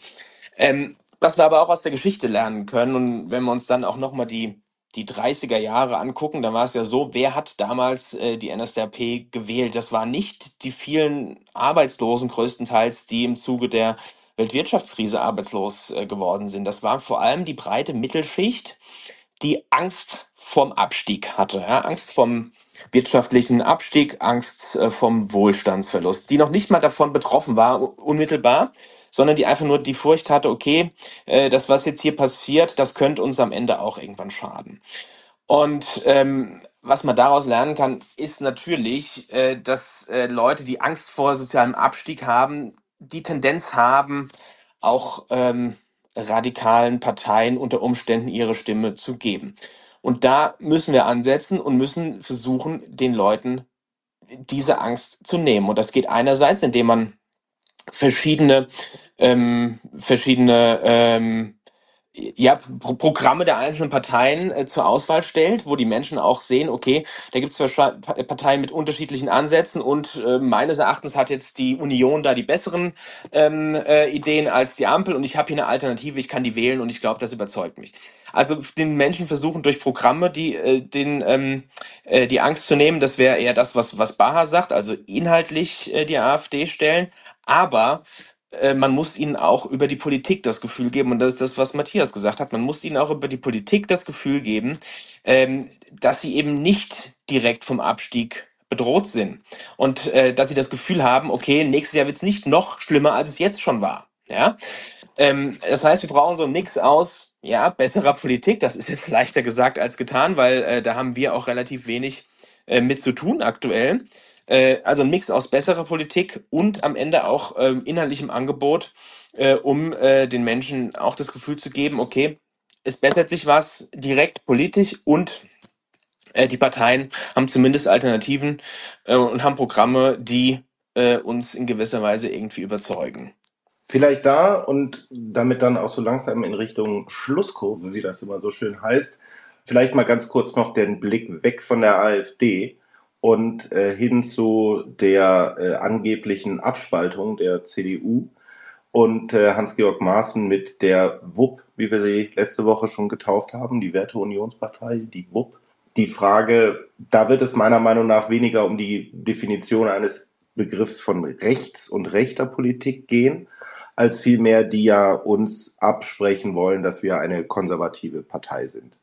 S3: Ähm, was wir aber auch aus der Geschichte lernen können und wenn wir uns dann auch nochmal die die 30er Jahre angucken, dann war es ja so, wer hat damals äh, die NSDAP gewählt? Das waren nicht die vielen Arbeitslosen größtenteils, die im Zuge der Weltwirtschaftskrise arbeitslos äh, geworden sind. Das war vor allem die breite Mittelschicht, die Angst vom Abstieg hatte, ja? Angst vom wirtschaftlichen Abstieg, Angst äh, vom Wohlstandsverlust, die noch nicht mal davon betroffen war, unmittelbar, sondern die einfach nur die Furcht hatte, okay, äh, das, was jetzt hier passiert, das könnte uns am Ende auch irgendwann schaden. Und ähm, was man daraus lernen kann, ist natürlich, äh, dass äh, Leute, die Angst vor sozialem Abstieg haben, die Tendenz haben, auch ähm, radikalen Parteien unter Umständen ihre Stimme zu geben. Und da müssen wir ansetzen und müssen versuchen, den Leuten diese Angst zu nehmen. Und das geht einerseits, indem man verschiedene, ähm, verschiedene ähm, ja, Pro Programme der einzelnen Parteien äh, zur Auswahl stellt, wo die Menschen auch sehen, okay, da gibt es Parteien mit unterschiedlichen Ansätzen und äh, meines Erachtens hat jetzt die Union da die besseren ähm, äh, Ideen als die Ampel und ich habe hier eine Alternative, ich kann die wählen und ich glaube, das überzeugt mich. Also den Menschen versuchen durch Programme die, äh, den, ähm, äh, die Angst zu nehmen, das wäre eher das, was, was Baha sagt, also inhaltlich äh, die AfD stellen, aber äh, man muss ihnen auch über die Politik das Gefühl geben, und das ist das, was Matthias gesagt hat, man muss ihnen auch über die Politik das Gefühl geben, ähm, dass sie eben nicht direkt vom Abstieg bedroht sind. Und äh, dass sie das Gefühl haben, okay, nächstes Jahr wird es nicht noch schlimmer, als es jetzt schon war. Ja? Ähm, das heißt, wir brauchen so Mix aus, ja, besserer Politik, das ist jetzt leichter gesagt als getan, weil äh, da haben wir auch relativ wenig mit zu tun aktuell. Äh, also ein Mix aus besserer Politik und am Ende auch ähm, inhaltlichem Angebot, äh, um äh, den Menschen auch das Gefühl zu geben, okay, es bessert sich was direkt politisch und äh, die Parteien haben zumindest Alternativen äh, und haben Programme, die äh, uns in gewisser Weise irgendwie überzeugen.
S1: Vielleicht da und damit dann auch so langsam in Richtung Schlusskurve, wie das immer so schön heißt, vielleicht mal ganz kurz noch den Blick weg von der AfD und äh, hin zu der äh, angeblichen Abspaltung der CDU und äh, Hans-Georg Maaßen mit der WUP, wie wir sie letzte Woche schon getauft haben, die Werteunionspartei, die WUP. Die Frage, da wird es meiner Meinung nach weniger um die Definition eines Begriffs von rechts und rechter Politik gehen, als vielmehr die ja uns absprechen wollen, dass wir eine konservative Partei sind.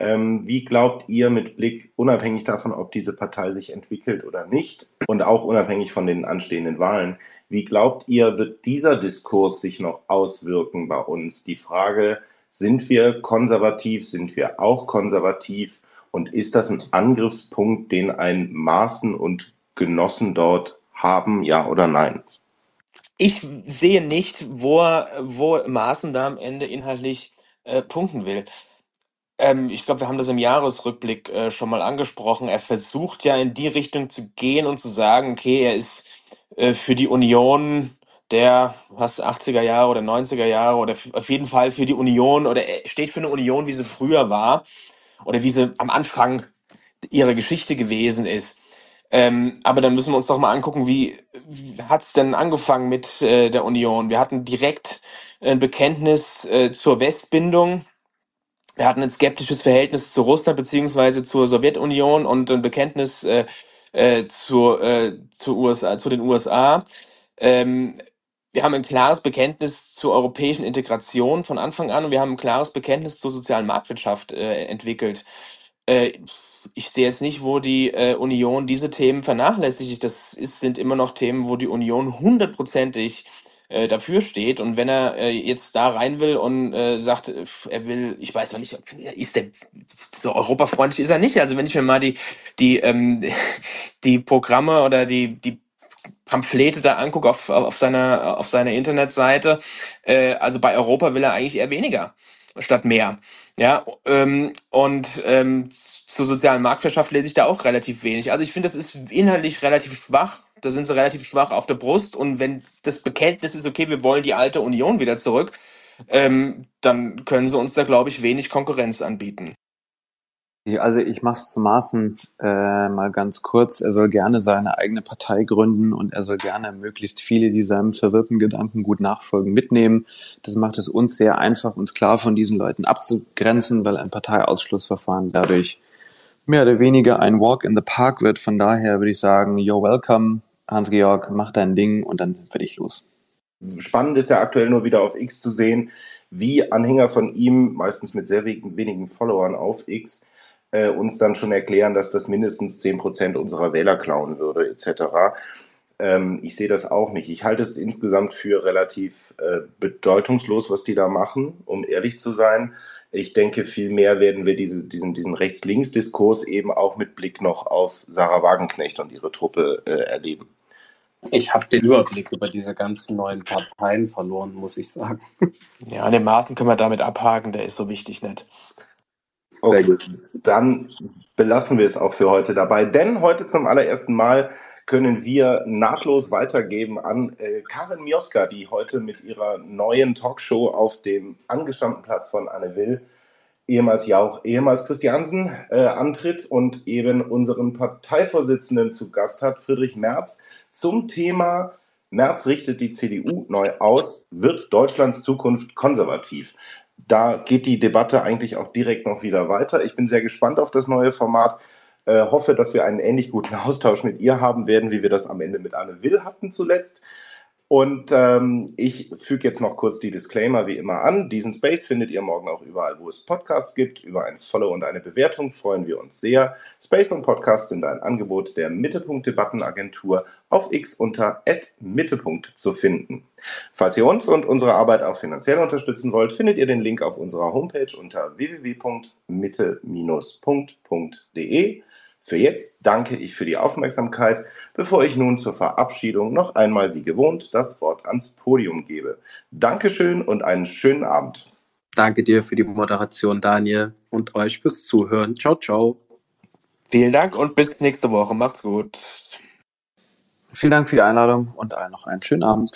S1: Ähm, wie glaubt ihr mit Blick, unabhängig davon, ob diese Partei sich entwickelt oder nicht, und auch unabhängig von den anstehenden Wahlen, wie glaubt ihr, wird dieser Diskurs sich noch auswirken bei uns? Die Frage, sind wir konservativ, sind wir auch konservativ? Und ist das ein Angriffspunkt, den ein Maßen und Genossen dort haben, ja oder nein?
S3: Ich sehe nicht, wo, wo Maaßen da am Ende inhaltlich äh, punkten will. Ähm, ich glaube, wir haben das im Jahresrückblick äh, schon mal angesprochen. Er versucht ja in die Richtung zu gehen und zu sagen, okay, er ist äh, für die Union der was 80er Jahre oder 90er Jahre oder auf jeden Fall für die Union oder er steht für eine Union, wie sie früher war oder wie sie am Anfang ihrer Geschichte gewesen ist. Ähm, aber dann müssen wir uns doch mal angucken, wie, wie hat es denn angefangen mit äh, der Union? Wir hatten direkt ein Bekenntnis äh, zur Westbindung. Wir hatten ein skeptisches Verhältnis zu Russland beziehungsweise zur Sowjetunion und ein Bekenntnis äh, äh, zu, äh, zu, USA, zu den USA. Ähm, wir haben ein klares Bekenntnis zur europäischen Integration von Anfang an und wir haben ein klares Bekenntnis zur sozialen Marktwirtschaft äh, entwickelt. Äh, ich sehe jetzt nicht, wo die äh, Union diese Themen vernachlässigt. Das ist, sind immer noch Themen, wo die Union hundertprozentig äh, dafür steht. Und wenn er äh, jetzt da rein will und äh, sagt, äh, er will, ich weiß noch nicht, ist der so europafreundlich ist er nicht. Also wenn ich mir mal die die ähm, die Programme oder die die Pamphlete da angucke auf, auf seiner auf seiner Internetseite, äh, also bei Europa will er eigentlich eher weniger statt mehr. Ja, ähm, und ähm, zur sozialen Marktwirtschaft lese ich da auch relativ wenig. Also ich finde, das ist inhaltlich relativ schwach. Da sind sie relativ schwach auf der Brust. Und wenn das Bekenntnis ist, okay, wir wollen die alte Union wieder zurück, ähm, dann können sie uns da, glaube ich, wenig Konkurrenz anbieten.
S4: Also ich mache es zu Maßen äh, mal ganz kurz. Er soll gerne seine eigene Partei gründen und er soll gerne möglichst viele, die seinem verwirrten Gedanken gut nachfolgen, mitnehmen. Das macht es uns sehr einfach, uns klar von diesen Leuten abzugrenzen, weil ein Parteiausschlussverfahren dadurch mehr oder weniger ein Walk in the Park wird. Von daher würde ich sagen, you're welcome, Hans-Georg, mach dein Ding und dann sind wir dich los.
S1: Spannend ist ja aktuell nur wieder auf X zu sehen, wie Anhänger von ihm, meistens mit sehr wenigen Followern auf X, äh, uns dann schon erklären, dass das mindestens 10 Prozent unserer Wähler klauen würde, etc. Ähm, ich sehe das auch nicht. Ich halte es insgesamt für relativ äh, bedeutungslos, was die da machen, um ehrlich zu sein. Ich denke, vielmehr werden wir diese, diesen, diesen Rechts-Links-Diskurs eben auch mit Blick noch auf Sarah Wagenknecht und ihre Truppe äh, erleben.
S2: Ich habe den Überblick über diese ganzen neuen Parteien verloren, muss ich sagen.
S3: Ja, den Maßen können wir damit abhaken, der ist so wichtig nicht.
S1: Okay, Sehr gut. Dann belassen wir es auch für heute dabei, denn heute zum allerersten Mal können wir nahtlos weitergeben an äh, Karin Mioska, die heute mit ihrer neuen Talkshow auf dem angestammten Platz von Anne Will, ehemals Jauch, ehemals Christiansen, äh, antritt und eben unseren Parteivorsitzenden zu Gast hat, Friedrich Merz, zum Thema Merz richtet die CDU neu aus, wird Deutschlands Zukunft konservativ da geht die Debatte eigentlich auch direkt noch wieder weiter. Ich bin sehr gespannt auf das neue Format. Äh, hoffe, dass wir einen ähnlich guten Austausch mit ihr haben werden, wie wir das am Ende mit Anne Will hatten zuletzt. Und ähm, ich füge jetzt noch kurz die Disclaimer wie immer an. Diesen Space findet ihr morgen auch überall, wo es Podcasts gibt. Über ein Follow und eine Bewertung freuen wir uns sehr. Space und Podcast sind ein Angebot der Mittelpunkt Debattenagentur auf X unter Mittelpunkt zu finden. Falls ihr uns und unsere Arbeit auch finanziell unterstützen wollt, findet ihr den Link auf unserer Homepage unter www.mitte-punkt.de. Für jetzt danke ich für die Aufmerksamkeit, bevor ich nun zur Verabschiedung noch einmal wie gewohnt das Wort ans Podium gebe. Dankeschön und einen schönen Abend.
S2: Danke dir für die Moderation, Daniel, und euch fürs Zuhören. Ciao, ciao.
S3: Vielen Dank und bis nächste Woche. Macht's gut.
S4: Vielen Dank für die Einladung und allen noch einen schönen Abend.